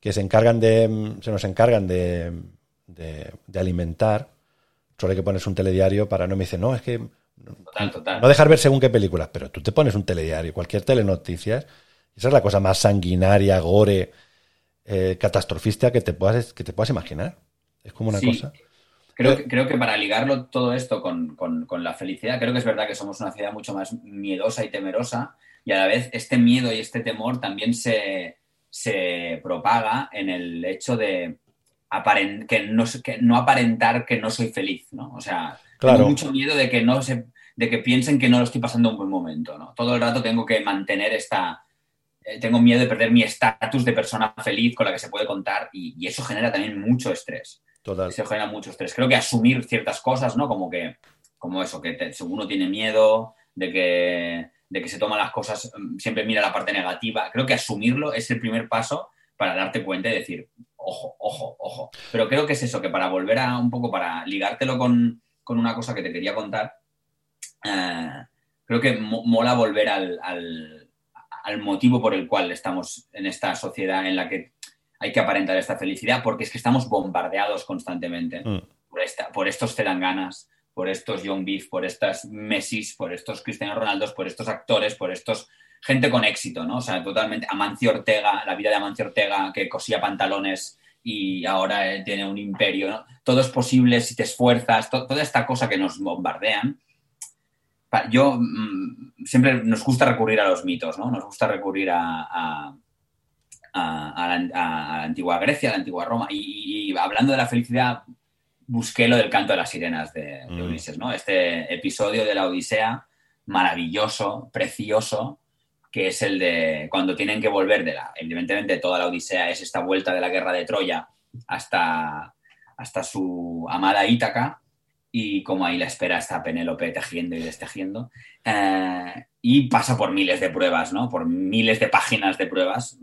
que se encargan de. se nos encargan de, de, alimentar. Solo hay que ponerse un telediario para no me dice, no, es que. Total, total. No dejar ver según qué películas, pero tú te pones un telediario, cualquier telenoticias Esa es la cosa más sanguinaria, gore, eh, catastrofista que te, puedas, que te puedas imaginar. Es como una cosa. Creo que, creo que para ligarlo todo esto con, la felicidad, creo que es verdad que somos una ciudad mucho más miedosa y temerosa y a la vez este miedo y este temor también se, propaga en el hecho de que, no, que no aparentar que no soy feliz, ¿no? O sea, tengo mucho miedo de que no se, de que piensen que no lo estoy pasando un buen momento, ¿no? Todo el rato tengo que mantener esta, eh, tengo miedo de perder mi estatus de persona feliz con la que se puede contar y, eso genera también mucho estrés. Total. Se genera mucho estrés. Creo que asumir ciertas cosas, ¿no? Como que, como eso, que uno tiene miedo de que, de que se toman las cosas, mm, siempre mira la parte negativa. Creo que asumirlo es el primer paso para darte cuenta y decir, ojo, ojo, ojo. Pero creo que es eso, que para volver a un poco, para ligártelo con, una cosa que te quería contar, eh, creo que mola volver al, al motivo por el cual estamos en esta sociedad en la que hay que aparentar esta felicidad, porque es que estamos bombardeados constantemente mm. por, esta, por estos Telanganas, por estos Young Beef, por estas Messi, por estos Cristiano Ronaldo, por estos actores, por estos gente con éxito, ¿no? O sea, totalmente Amancio Ortega, la vida de Amancio Ortega que cosía pantalones y ahora eh, tiene un imperio, ¿no? Todo es posible si te esfuerzas, toda esta cosa que nos bombardean yo mm, siempre nos gusta recurrir a los mitos, ¿no? Nos gusta recurrir a, la, antigua Grecia, a la antigua Roma. Y, hablando de la felicidad, busqué lo del canto de las sirenas de, mm. Ulises, ¿no? Este episodio de la Odisea, maravilloso, precioso, que es el de cuando tienen que volver de la, evidentemente toda la Odisea es esta vuelta de la guerra de Troya hasta, hasta su amada Ítaca, y como ahí la espera está Penélope tejiendo y destejiendo. Eh, y pasa por miles de pruebas, ¿no? Por miles de páginas de pruebas.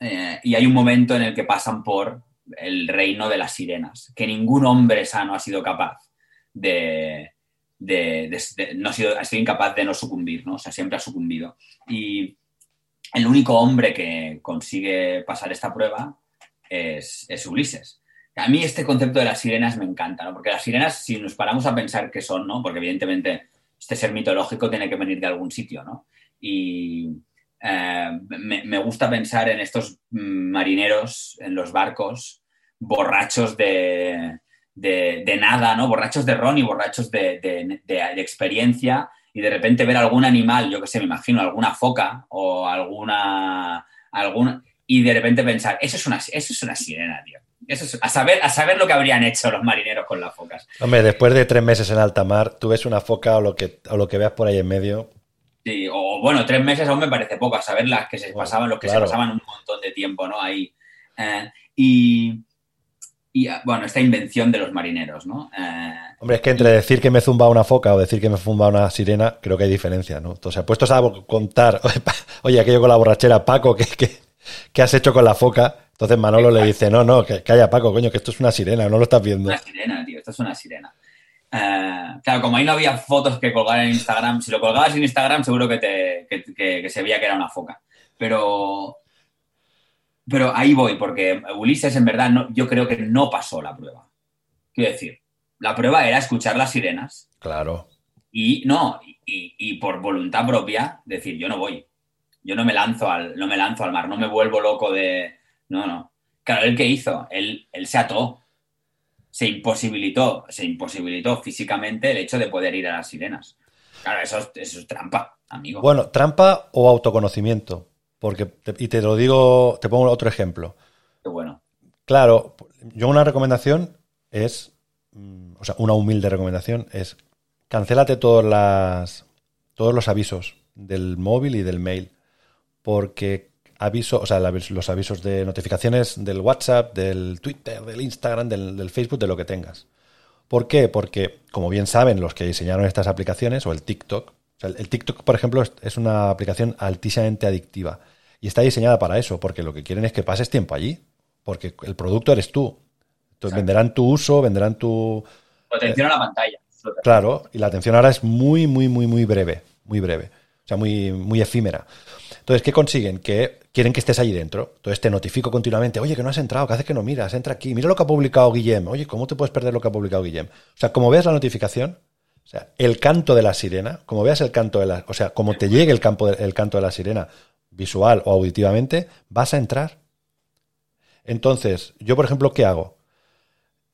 Eh, y hay un momento en el que pasan por el reino de las sirenas, que ningún hombre sano ha sido capaz de, no ha sido, ha sido incapaz de no sucumbir, ¿no? O sea, siempre ha sucumbido. Y el único hombre que consigue pasar esta prueba es, es Ulises. A mí este concepto de las sirenas me encanta, ¿no? Porque las sirenas, si nos paramos a pensar qué son, ¿no? Porque evidentemente este ser mitológico tiene que venir de algún sitio, ¿no? Y eh, me, gusta pensar en estos marineros en los barcos, borrachos de, nada, ¿no? Borrachos de ron y borrachos de, experiencia y de repente ver algún animal, yo que sé, me imagino, alguna foca o alguna... alguna y de repente pensar, eso es una, eso es una sirena, tío a, saber, a saber lo que habrían hecho los marineros con las focas. Hombre, después de tres meses en alta mar, tú ves una foca o lo que, o lo que veas por ahí en medio. Sí, o bueno, tres meses aún me parece poco, a saber las que se pasaban, los que se pasaban un montón de tiempo, ¿no? Ahí. Eh, y, ah, bueno, esta invención de los marineros, ¿no? Eh, Hombre, es que entre decir que me zumba una foca o decir que me zumba una sirena, creo que hay diferencia, ¿no? Entonces, puestos a contar, *laughs* oye, aquello con la borrachera, Paco, ¿qué, qué has hecho con la foca? Entonces Manolo le dice, no, no, que, haya Paco, coño, que esto es una sirena, no lo estás viendo. Una sirena, tío, esto es una sirena. Eh, claro, como ahí no había fotos que colgar en Instagram, si lo colgabas en Instagram seguro que, te, se veía que era una foca. Pero, pero ahí voy, porque Ulises en verdad no, yo creo que no pasó la prueba. Quiero decir, la prueba era escuchar las sirenas. Claro. Y no, y, y, por voluntad propia, decir, yo no voy. Yo no me lanzo al, no me lanzo al mar, no me vuelvo loco de, no, no. Claro, ¿el qué hizo? Él, él se ató. Se imposibilitó, se imposibilitó físicamente el hecho de poder ir a las sirenas. Claro, eso, es trampa, amigo. Bueno, trampa o autoconocimiento. Porque, y te lo digo, te pongo otro ejemplo. Qué bueno. Claro, yo una recomendación es, mm, o sea, una humilde recomendación es, cancélate todas las, todos los avisos del móvil y del mail. Porque aviso, o sea, los avisos de notificaciones del WhatsApp, del Twitter, del Instagram, del, Facebook, de lo que tengas. ¿Por qué? Porque, como bien saben los que diseñaron estas aplicaciones, o el TikTok, el, TikTok, por ejemplo, es, una aplicación altísimamente adictiva. Y está diseñada para eso, porque lo que quieren es que pases tiempo allí. Porque el producto eres tú. Entonces venderán tu uso, venderán tu. atención a la pantalla. Claro, y la atención ahora es muy, muy, muy, muy breve. Muy breve. O sea, muy, muy efímera. Entonces, ¿qué consiguen? Que quieren que estés ahí dentro. Entonces te notifico continuamente, oye, que no has entrado, que haces que no miras, entra aquí, mira lo que ha publicado Guillem, oye, ¿cómo te puedes perder lo que ha publicado Guillem? O sea, como veas la notificación, o sea, el canto de la sirena, como veas el canto de la, o sea, como te llegue el, campo el canto de la sirena, visual o auditivamente, vas a entrar. Entonces, yo, por ejemplo, ¿qué hago?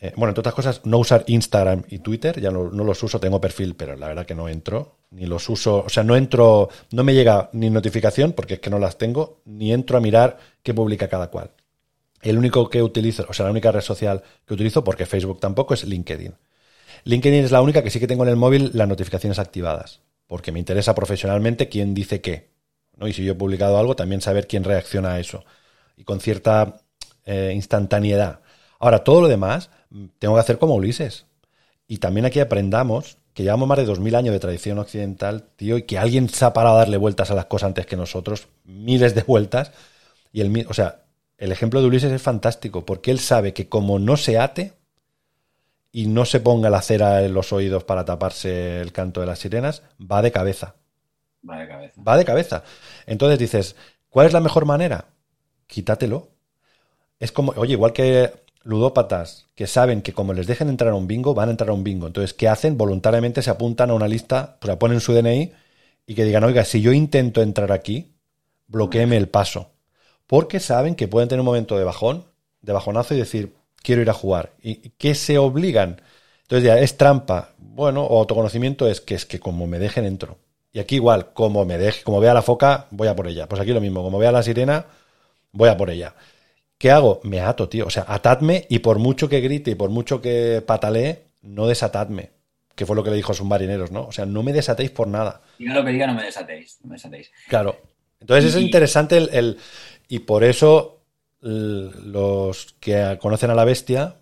Eh, bueno, entre otras cosas, no usar Instagram y Twitter, ya no, los uso, tengo perfil, pero la verdad que no entro, ni los uso, o sea, no entro, no me llega ni notificación, porque es que no las tengo, ni entro a mirar qué publica cada cual. El único que utilizo, o sea, la única red social que utilizo, porque Facebook tampoco, es LinkedIn. LinkedIn es la única que sí que tengo en el móvil las notificaciones activadas, porque me interesa profesionalmente quién dice qué. ¿no? Y si yo he publicado algo, también saber quién reacciona a eso. Y con cierta eh, instantaneidad. Ahora, todo lo demás tengo que hacer como Ulises. Y también aquí aprendamos que llevamos más de 2000 años de tradición occidental, tío, y que alguien se ha parado a darle vueltas a las cosas antes que nosotros, miles de vueltas. Y el, o sea, el ejemplo de Ulises es fantástico, porque él sabe que como no se ate y no se ponga la cera en los oídos para taparse el canto de las sirenas, va de cabeza. Va de cabeza. Va de cabeza. Entonces dices, ¿cuál es la mejor manera? Quítatelo. Es como, oye, igual que ludópatas que saben que como les dejen entrar a un bingo, van a entrar a un bingo. Entonces, ¿qué hacen? Voluntariamente se apuntan a una lista, pues ponen su DNI y que digan, oiga, si yo intento entrar aquí, bloqueeme el paso. Porque saben que pueden tener un momento de bajón, de bajonazo y decir, quiero ir a jugar. ¿Y qué se obligan? Entonces ya es trampa. Bueno, o autoconocimiento es que es que como me dejen entro. Y aquí igual, como me deje, como vea la foca, voy a por ella. Pues aquí lo mismo, como vea la sirena, voy a por ella. ¿Qué hago? Me ato, tío. O sea, atadme y por mucho que grite y por mucho que patalee, no desatadme. Que fue lo que le dijo a sus marineros, ¿no? O sea, no me desatéis por nada. Diga lo que diga, no me desatéis. No me desatéis. Claro. Entonces es interesante el, Y por eso los que conocen a la bestia,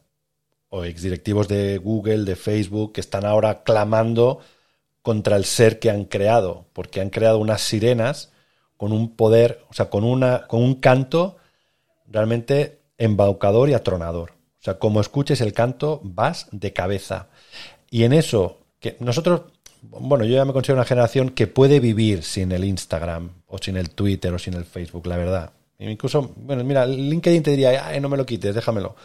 o exdirectivos de Google, de Facebook, que están ahora clamando contra el ser que han creado, porque han creado unas sirenas con un poder, o sea, con, una, con un canto realmente embaucador y atronador. O sea, como escuches el canto, vas de cabeza. Y en eso, que nosotros, bueno, yo ya me considero una generación que puede vivir sin el Instagram, o sin el Twitter, o sin el Facebook, la verdad. Incluso, bueno, mira, LinkedIn te diría, Ay, no me lo quites, déjamelo.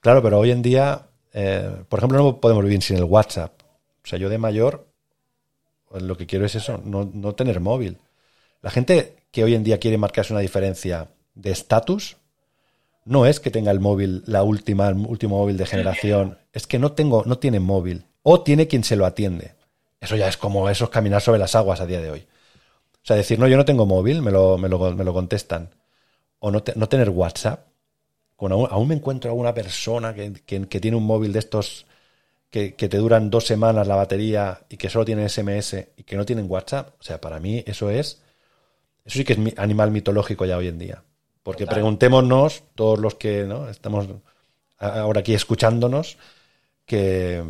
Claro, pero hoy en día, eh, por ejemplo, no podemos vivir sin el WhatsApp. O sea, yo de mayor, lo que quiero es eso, no, no tener móvil. La gente que hoy en día quiere marcarse una diferencia de estatus no es que tenga el móvil, la última, el último móvil de generación, es que no tengo, no tiene móvil. O tiene quien se lo atiende. Eso ya es como eso es caminar sobre las aguas a día de hoy. O sea, decir, no, yo no tengo móvil, me lo, me lo, me lo contestan. O no, no tener WhatsApp. aún, me encuentro a una persona que, tiene un móvil de estos que, que, te duran dos semanas la batería y que solo tienen SMS y que no tienen WhatsApp. O sea, para mí eso es. Eso sí que es animal mitológico ya hoy en día. Porque preguntémonos, todos los que ¿no? estamos ahora aquí escuchándonos, que,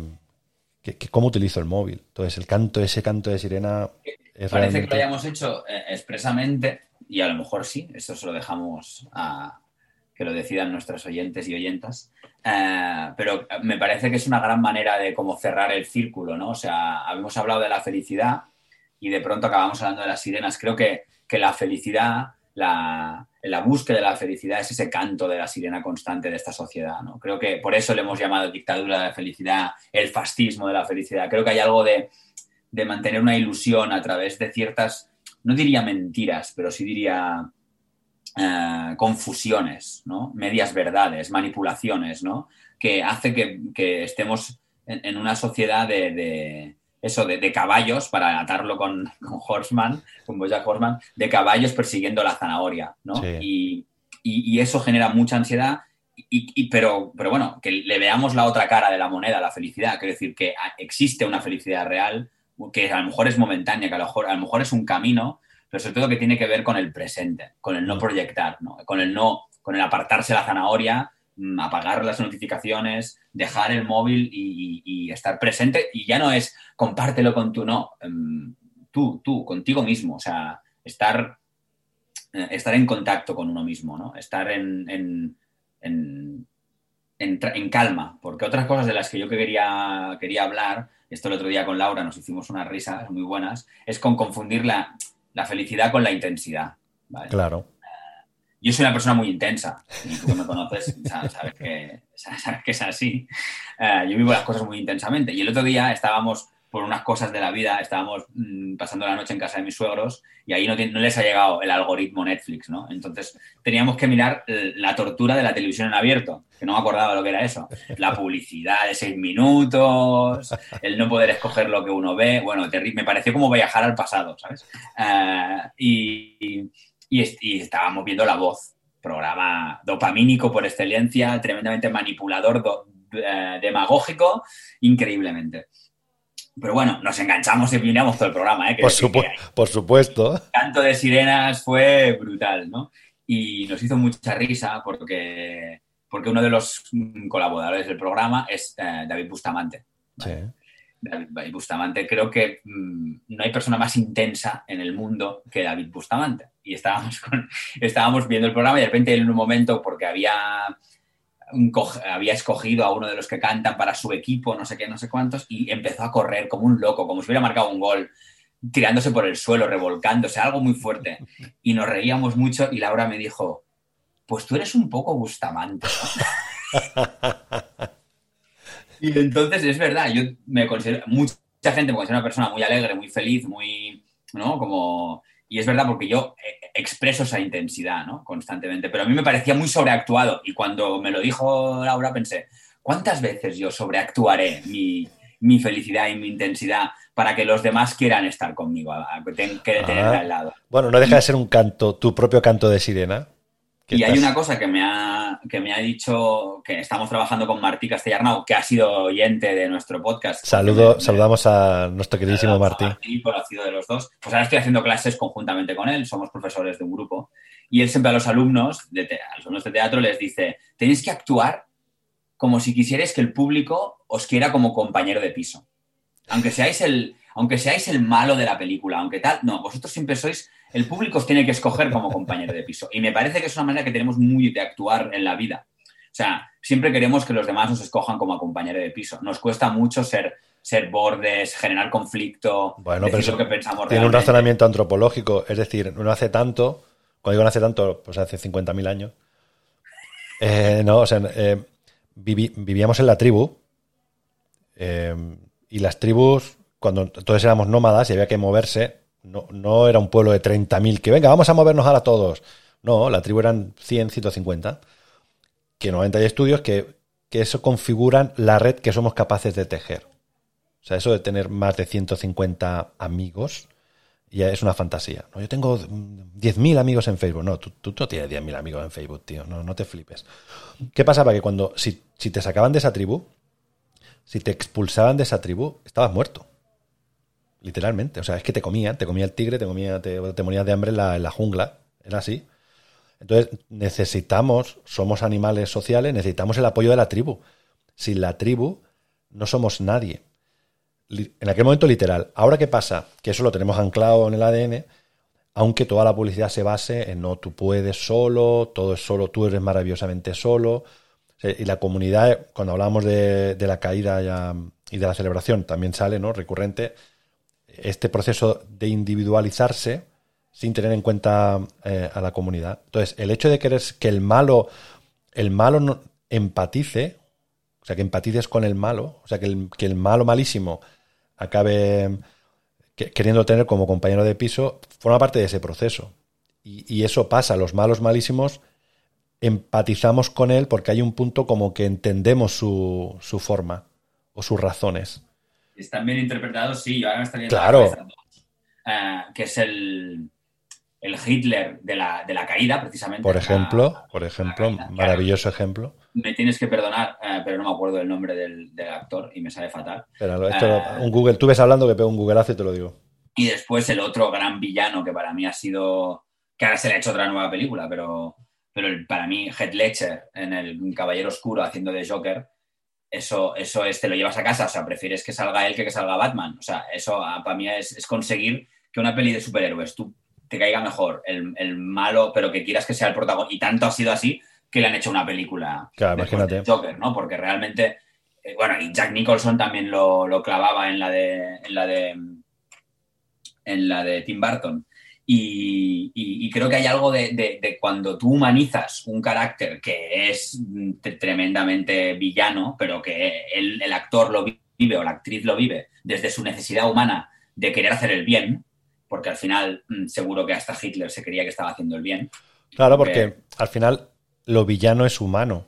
cómo utilizo el móvil. Entonces, el canto, ese canto de sirena. Es Parece que lo hayamos hecho eh, expresamente, y a lo mejor sí, esto se lo dejamos a que lo decidan nuestros oyentes y oyentas. Eh, pero me parece que es una gran manera de cómo cerrar el círculo, ¿no? O sea, habíamos hablado de la felicidad y de pronto acabamos hablando de las sirenas. Creo que, que la felicidad la, la, búsqueda de la felicidad es ese canto de la sirena constante de esta sociedad. ¿no? Creo que por eso le hemos llamado dictadura de la felicidad, el fascismo de la felicidad. Creo que hay algo de, mantener una ilusión a través de ciertas, no diría mentiras, pero sí diría eh, confusiones, ¿no? medias verdades, manipulaciones, ¿no? que hace que, estemos en, una sociedad de eso de, caballos, para atarlo con, con Horseman, con Bojack Horseman, de caballos persiguiendo la zanahoria, ¿no? Y, eso genera mucha ansiedad, y, pero, pero bueno, que le veamos la otra cara de la moneda, la felicidad, quiero decir que existe una felicidad real, que a lo mejor es momentánea, que a lo mejor, a lo mejor es un camino, pero sobre todo que tiene que ver con el presente, con el no mm. proyectar, ¿no? Con el no, con el apartarse la zanahoria apagar las notificaciones, dejar el móvil y, estar presente. Y ya no es compártelo con tu, no, em, tú, tú, contigo mismo. O sea, estar, eh, estar en contacto con uno mismo, ¿no? Estar en, en, en, calma. Porque otras cosas de las que yo quería, quería hablar, esto el otro día con Laura nos hicimos unas risas muy buenas, es con confundir la, la felicidad con la intensidad. Claro yo soy una persona muy intensa y tú que me conoces *laughs* sabes que, que es así. Eh, yo vivo las cosas muy intensamente y el otro día estábamos por unas cosas de la vida, estábamos mm, pasando la noche en casa de mis suegros y ahí no, no, les ha llegado el algoritmo Netflix, ¿no? Entonces teníamos que mirar la tortura de la televisión en abierto, que no me acordaba lo que era eso. La publicidad de seis minutos, el no poder escoger lo que uno ve, bueno, me pareció como viajar al pasado, ¿sabes? Eh, y, y, estábamos viendo La Voz, programa dopamínico por excelencia, tremendamente manipulador, eh, demagógico, increíblemente. Pero bueno, nos enganchamos y miramos todo el programa, ¿eh? por, por, supuesto. El canto de sirenas fue brutal, ¿no? Y nos hizo mucha risa porque, porque uno de los colaboradores del programa es eh, David Bustamante. Sí. David Bustamante, creo que mm, no hay persona más intensa en el mundo que David Bustamante. Y estábamos, *laughs* estábamos viendo el programa y de repente en un momento, porque había había escogido a uno de los que cantan para su equipo, no sé qué, no sé cuántos, y empezó a correr como un loco, como si hubiera marcado un gol, tirándose por el suelo, revolcándose, algo muy fuerte. Y nos reíamos mucho y Laura me dijo, pues tú eres un poco Bustamante. *laughs* y entonces es verdad, yo me considero, mucha gente me considera una persona muy alegre, muy feliz, muy, ¿no? Como y es verdad porque yo eh, expreso esa intensidad, ¿no? Constantemente. Pero a mí me parecía muy sobreactuado. Y cuando me lo dijo Laura pensé, ¿cuántas veces yo sobreactuaré mi, mi felicidad y mi intensidad para que los demás quieran estar conmigo, que tenerme ah. al lado? Bueno, no deja de ser un canto, tu propio canto de sirena. Y hay una cosa que me, ha, que me ha dicho que estamos trabajando con Martí Castellarnau, que ha sido oyente de nuestro podcast. Saludo, saludamos a nuestro queridísimo Martí. Martí, conocido de los dos. Pues ahora estoy haciendo clases conjuntamente con él, somos profesores de un grupo. Y él siempre a los alumnos de, a los alumnos de teatro les dice, tenéis que actuar como si quisierais que el público os quiera como compañero de piso. Aunque seáis el, aunque seáis el malo de la película, aunque tal, no, vosotros siempre sois el público os tiene que escoger como compañero de piso. Y me parece que es una manera que tenemos muy de actuar en la vida. O sea, siempre queremos que los demás nos escojan como compañero de piso. Nos cuesta mucho ser, ser bordes, generar conflicto. Bueno, pero eso que pensamos tiene un razonamiento antropológico. Es decir, no hace tanto, cuando digo no hace tanto, pues hace 50.000 años. Eh, no, o sea, eh, vivíamos en la tribu. Eh, y las tribus, cuando todos éramos nómadas y había que moverse, no, era un pueblo de 30.000 que venga, vamos a movernos ahora todos. No, la tribu eran 100, 150. Que normalmente hay estudios que, eso configuran la red que somos capaces de tejer. O sea, eso de tener más de 150 amigos ya es una fantasía. ¿no? Yo tengo 10.000 amigos en Facebook. No, tú, tú no tienes 10.000 amigos en Facebook, tío. No, no te flipes. ¿Qué pasaba? Que cuando, si, si te sacaban de esa tribu, si te expulsaban de esa tribu, estabas muerto. Literalmente. O sea, es que te comían, te comía el tigre, te comía, te, morías de hambre en la, jungla. Era así. Entonces, necesitamos, somos animales sociales, necesitamos el apoyo de la tribu. Sin la tribu, no somos nadie. En aquel momento literal. Ahora, ¿qué pasa? Que eso lo tenemos anclado en el ADN, aunque toda la publicidad se base en no, tú puedes solo, todo es solo, tú eres maravillosamente solo. Y la comunidad, cuando hablamos de, la caída y de la celebración, también sale, ¿no? Recurrente este proceso de individualizarse sin tener en cuenta eh, a la comunidad. Entonces, el hecho de querer que el malo, el malo no, empatice, o sea, que empatices con el malo, o sea, que el, que el malo malísimo acabe queriendo tener como compañero de piso, forma parte de ese proceso. Y, y, eso pasa, los malos malísimos empatizamos con él porque hay un punto como que entendemos su, su forma o sus razones están bien interpretados, sí, yo ahora me estaría claro. Eh, que es el, el Hitler de la, de la, caída, precisamente. Por ejemplo, por ejemplo, maravilloso ejemplo. Me tienes que perdonar, eh, pero no me acuerdo el nombre del, actor y me sale fatal. Pero esto, eh, un Google, tú ves hablando que pego un Google hace te lo digo. Y después el otro gran villano que para mí ha sido, que ahora se le ha hecho otra nueva película, pero, pero para mí Heath Ledger en El Caballero Oscuro haciendo de Joker, eso, eso es, te lo llevas a casa, o sea, prefieres que salga él que que salga Batman. O sea, eso ah, para mí es, conseguir que una peli de superhéroes tú te caiga mejor el, malo, pero que quieras que sea el protagonista. Y tanto ha sido así que le han hecho una película de Joker, ¿no? Porque realmente, eh, bueno, y Jack Nicholson también lo, lo, clavaba en la de, en la de, en la de Tim Burton. Y, creo que hay algo de, cuando tú humanizas un carácter que es tremendamente villano, pero que el, actor lo vive o la actriz lo vive desde su necesidad humana de querer hacer el bien, porque al final mm, seguro que hasta Hitler se creía que estaba haciendo el bien. Claro, porque al final lo villano es humano.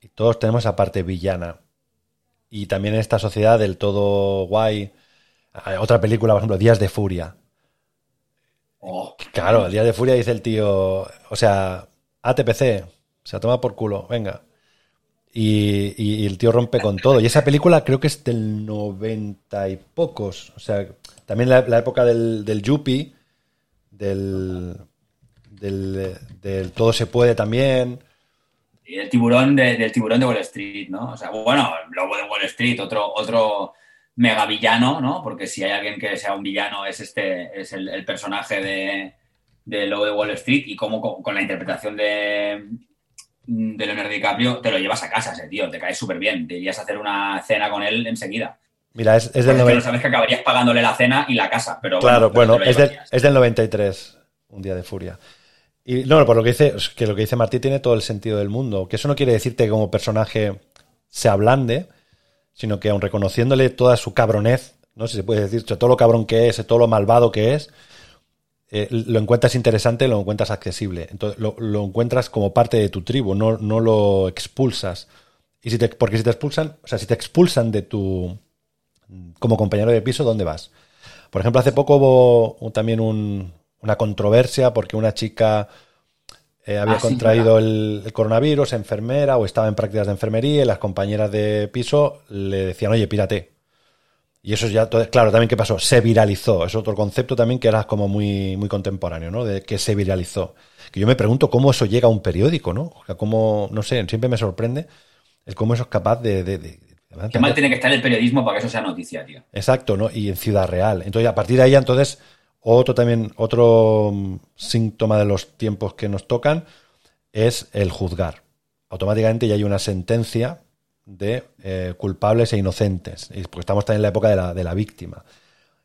Y todos tenemos esa parte villana. Y también en esta sociedad del todo guay. Otra película, por ejemplo, Días de Furia. Oh, Claro, Días de Furia dice el tío. O sea, ATPC. Se toma por culo, venga. Y, y- y el tío rompe con todo. Y esa película creo que es del 90 y pocos. O sea, también la, la época del, del Yuppie, del, del, del Todo se puede también. Y el tiburón de, del tiburón de Wall Street, ¿no? O sea, bueno, el lobo de Wall Street, otro, otro mega villano, ¿no? Porque si hay alguien que sea un villano es este, es el, el personaje de, de lobo de Wall Street y cómo con, con la interpretación de, de Leonardo DiCaprio te lo llevas a casa ese tío, te caes súper bien, te irías a hacer una cena con él enseguida. Mira, es, es del Porque 90. no sabes que acabarías pagándole la cena y la casa, pero Claro, bueno, es, del, es del 93, un día de furia. Y no, por lo que dice, que lo que dice Martí tiene todo el sentido del mundo. Que eso no quiere decirte que como personaje se ablande, sino que aun reconociéndole toda su cabronez, no si se puede decir, todo lo cabrón que es, todo lo malvado que es, eh, lo encuentras interesante, lo encuentras accesible. Entonces, lo, lo encuentras como parte de tu tribu, no, no lo expulsas. Y si te, porque si te expulsan, o sea, si te expulsan de tu como compañero de piso, ¿dónde vas? Por ejemplo, hace poco hubo también un- una controversia porque una chica eh, había Ah, contraído el, el coronavirus, enfermera o estaba en prácticas de enfermería y las compañeras de piso le decían, oye, pírate. Y eso ya, todo- claro, también qué pasó, se viralizó. Es otro concepto también que era como muy, muy contemporáneo, ¿no? De que se viralizó. Que yo me pregunto cómo eso llega a un periódico, ¿no? O sea, cómo, no sé, siempre me sorprende el cómo eso es capaz de- de- Qué mal tiene que estar el periodismo para que eso sea noticia, tío. Exacto, ¿no? Y en Ciudad Real. Entonces, a partir de ahí, entonces, otro también, otro mm, síntoma de los tiempos que nos tocan es el juzgar. Automáticamente ya hay una sentencia de eh, culpables e inocentes. Porque estamos también en la época de la, de la víctima.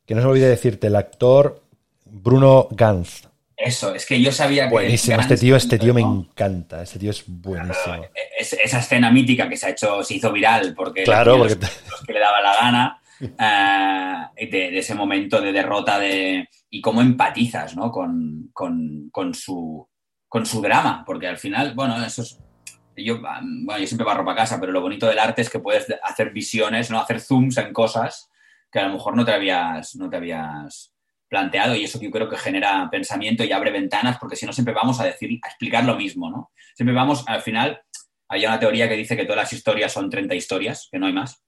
Que no se me olvide decirte, el actor Bruno Ganz. Eso, es que yo sabía que. Buenísimo. Este tío, este tío me encanta. Este tío es buenísimo. Es- esa escena mítica que se ha hecho, se hizo viral porque, Claro, los, porque- los que le daba la gana, eh, de, ese momento de derrota de y cómo empatizas ¿no? con, con, con su, con su drama, porque al final, bueno, eso es. Yo, bueno, yo siempre barro para casa, pero lo bonito del arte es que puedes hacer visiones, ¿no? hacer zooms en cosas que a lo mejor no te habías, no te habías planteado y eso que yo creo que genera pensamiento y abre ventanas porque si no siempre vamos a decir, a explicar lo mismo, ¿no? Siempre vamos, al final, hay una teoría que dice que todas las historias son 30 historias, que no hay más.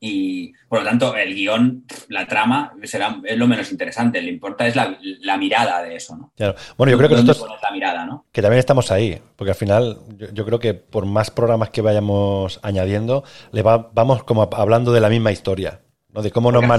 Y por lo tanto, el guion, la trama, será, es lo menos interesante. Lo importa es la, la mirada de eso, ¿no? Claro. Bueno, yo creo que ¿Dónde nosotros, la mirada, ¿no? que también estamos ahí, porque al final yo, yo creo que por más programas que vayamos añadiendo, le va- vamos como hablando de la misma historia, ¿no? De cómo nos Porque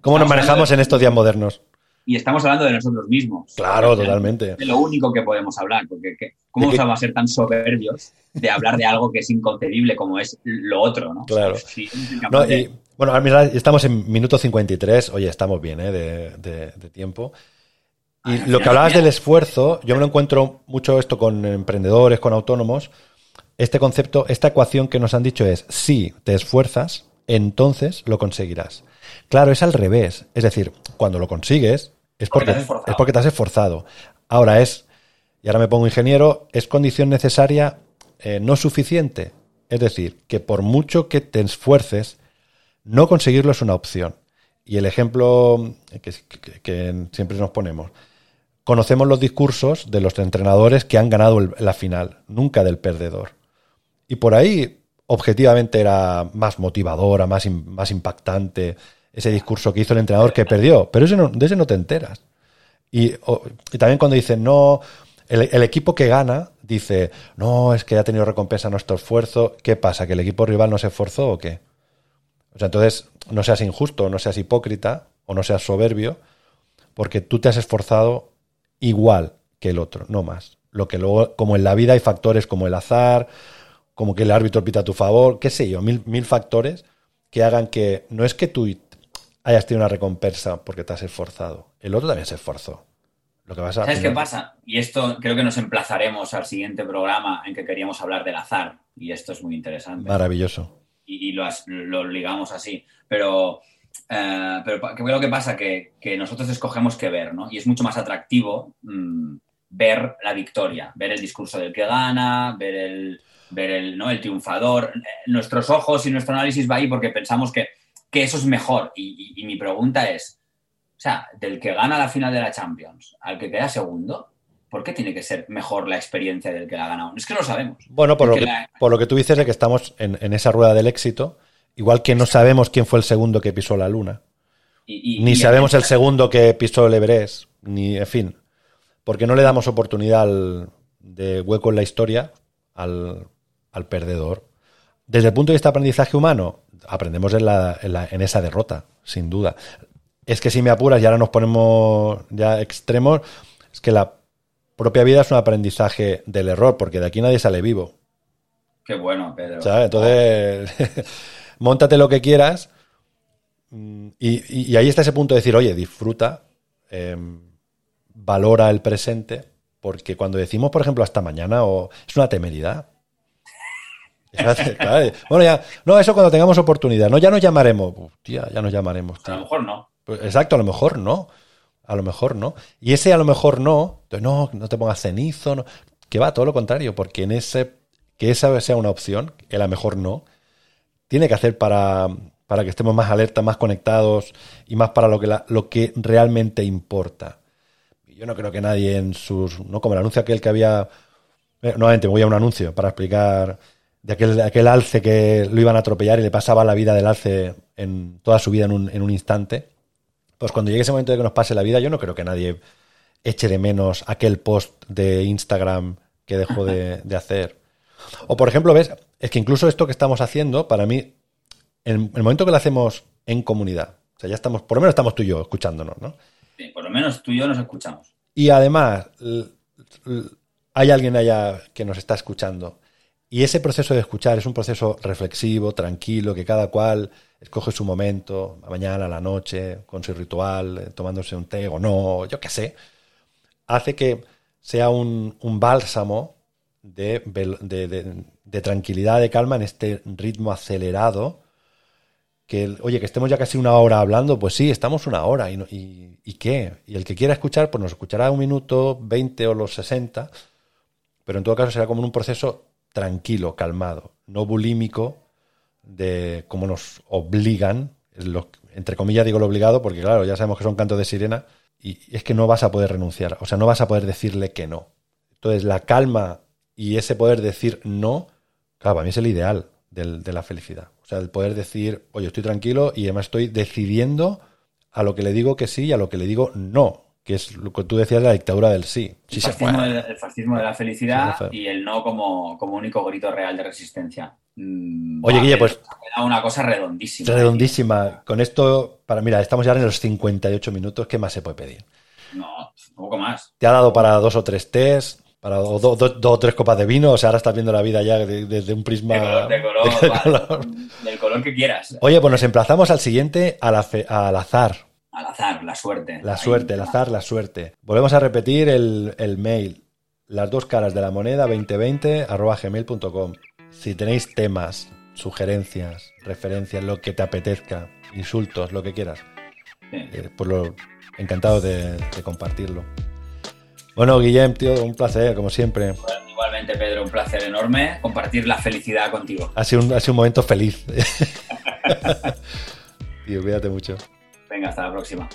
cómo nos manejamos en estos días modernos. Y estamos hablando de nosotros mismos. Claro, totalmente. Es lo único que podemos hablar, porque ¿qué- ¿cómo vamos a ser tan soberbios de hablar de algo que es inconcebible como es lo otro, ¿no? Claro. Sí, somos No, incapaces de- y, bueno, estamos en minuto 53, oye, estamos bien ¿eh? de, de- de tiempo. Y lo que hablabas del esfuerzo, yo me lo encuentro mucho esto con emprendedores, con autónomos. Este concepto, esta ecuación que nos han dicho es, si te esfuerzas, entonces lo conseguirás. Claro, es al revés. Es decir, cuando lo consigues, es Porque porque, te has esforzado. es porque te has esforzado. Ahora es, y ahora me pongo ingeniero, es condición necesaria, eh, no suficiente. Es decir, que por mucho que te esfuerces, no conseguirlo es una opción. Y el ejemplo que, que- que siempre nos ponemos. Conocemos los discursos de los entrenadores que han ganado el- la final, nunca del perdedor. Y por ahí, objetivamente, era más motivadora, más, más impactante ese discurso que hizo el entrenador que perdió. Pero ese no- de ese no te enteras. Y, también cuando dicen, no, el, el equipo que gana dice, no, es que ha tenido recompensa nuestro esfuerzo. ¿Qué pasa? ¿Que el equipo rival no se esforzó o qué? O sea, entonces no seas injusto, no seas hipócrita o no seas soberbio, porque tú te has esforzado igual que el otro, no más. Lo que luego, como en la vida hay factores como el azar, como que el árbitro pita a tu favor, qué sé yo, mil, mil factores que hagan que no es que tú hayas tenido una recompensa porque te has esforzado, el otro también se esforzó. Lo que vas a ¿Sabes qué pasa? Y esto creo que nos emplazaremos al siguiente programa en que queríamos hablar del azar. Y esto es muy interesante. Maravilloso. y, lo, lo, ligamos así. Pero, eh, pero ¿qué es lo que pasa? Que, que, nosotros escogemos qué ver, ¿no? Y es mucho más atractivo mm, ver la victoria, ver el discurso del que gana, ver el, ver el, ¿no? el triunfador. Nuestros ojos y nuestro análisis va ahí porque pensamos que, que eso es mejor. Y, y, mi pregunta es, o sea, del que gana la final de la Champions al que queda segundo, ¿por qué tiene que ser mejor la experiencia del que la ha ganado? Es que no lo sabemos. Bueno, por, lo que, por lo que, tú dices de que estamos en, en, esa rueda del éxito, igual que no sabemos quién fue el segundo que pisó la luna, y, ni sabemos el, segundo que pisó el Everest, ni, en fin, porque no le damos oportunidad de hueco en la historia al, al, perdedor. Desde el punto de vista de aprendizaje humano, aprendemos en, la, en, la, en esa derrota, sin duda. Es que si me apuras y ahora nos ponemos ya extremos, es que la propia vida es un aprendizaje del error, porque de aquí nadie sale vivo. Qué bueno, Pedro. Entonces, *laughs* montate lo que quieras. Y, ahí está ese punto de decir, oye, disfruta, em, valora el presente, porque cuando decimos, por ejemplo, hasta mañana, o, es una temeridad. Bueno, ya, no, eso cuando tengamos oportunidad, no, ya nos llamaremos. tía, ya nos llamaremos. A lo mejor no. Pues, exacto, a lo mejor no. A lo mejor no. Y ese a lo mejor no, no, no te pongas cenizo, no, que va, todo lo contrario, porque en ese, que esa sea una opción, que a lo mejor no, tiene que hacer para, para que estemos más alerta, más conectados y más para lo que, lo que realmente importa. Yo no creo que nadie en sus, no como el anuncio aquel que había, eh, nuevamente voy a un anuncio para explicar de aquel, de aquel alce que lo iban a atropellar y le pasaba la vida del alce en toda su vida en un, en un instante pues cuando llegue ese momento de que nos pase la vida, yo no creo que nadie eche de menos aquel post de Instagram que dejó de, hacer. O por ejemplo, ves, es que incluso esto que estamos haciendo, para mí, en el momento que lo hacemos en comunidad, o sea, ya estamos, por lo menos estamos tú y yo escuchándonos, ¿no? Sí, por lo menos tú y yo nos escuchamos. Y además, hay alguien allá que nos está escuchando. Y ese proceso de escuchar es un proceso reflexivo, tranquilo, que cada cual escoge su momento, la mañana, a la noche, con su ritual, eh, tomándose un té o no, yo qué sé, hace que sea un, bálsamo de, de, tranquilidad, de calma en este ritmo acelerado. Que, oye, que estemos ya casi una hora hablando, pues sí, estamos una hora. ¿Y, y, qué? Y el que quiera escuchar, pues nos escuchará un minuto, 20 o los 60, pero en todo caso será como un proceso tranquilo, calmado, no bulímico, de cómo nos obligan, entre comillas digo lo obligado, porque claro, ya sabemos que son cantos de sirena, y es que no vas a poder renunciar, o sea, no vas a poder decirle que no. Entonces, la calma y ese poder decir no, claro, para mí es el ideal de la felicidad. O sea, el poder decir, oye, estoy tranquilo y además estoy decidiendo a lo que le digo que sí y a lo que le digo no, que es lo que tú decías de la dictadura del sí. el, fascismo de, la felicidad y el no como, como único grito real de resistencia. Mm, Oye, Guille, pues. Una cosa redondísima. Redondísima. Con esto, para mira, estamos ya en los 58 minutos. ¿Qué más se puede pedir? No, un poco más. Te ha dado para dos o tres test, para dos o tres copas de vino. O sea, ahora estás viendo la vida ya desde un prisma. De color, Del color que quieras. Oye, pues nos emplazamos al siguiente, al, al azar. Al azar, la suerte. La suerte, el azar, la suerte. Volvemos a repetir el, el mail. Las dos caras de la moneda 2020 arroba gmail.com. Si tenéis temas, sugerencias, referencias, lo que te apetezca, insultos, lo que quieras, eh, pues lo, encantado de, compartirlo. Bueno, Guillem, tío, un placer, como siempre. igualmente, Pedro, un placer enorme compartir la felicidad contigo. Ha sido un, ha sido un momento feliz. *laughs* tío, cuídate mucho. Venga, hasta la próxima.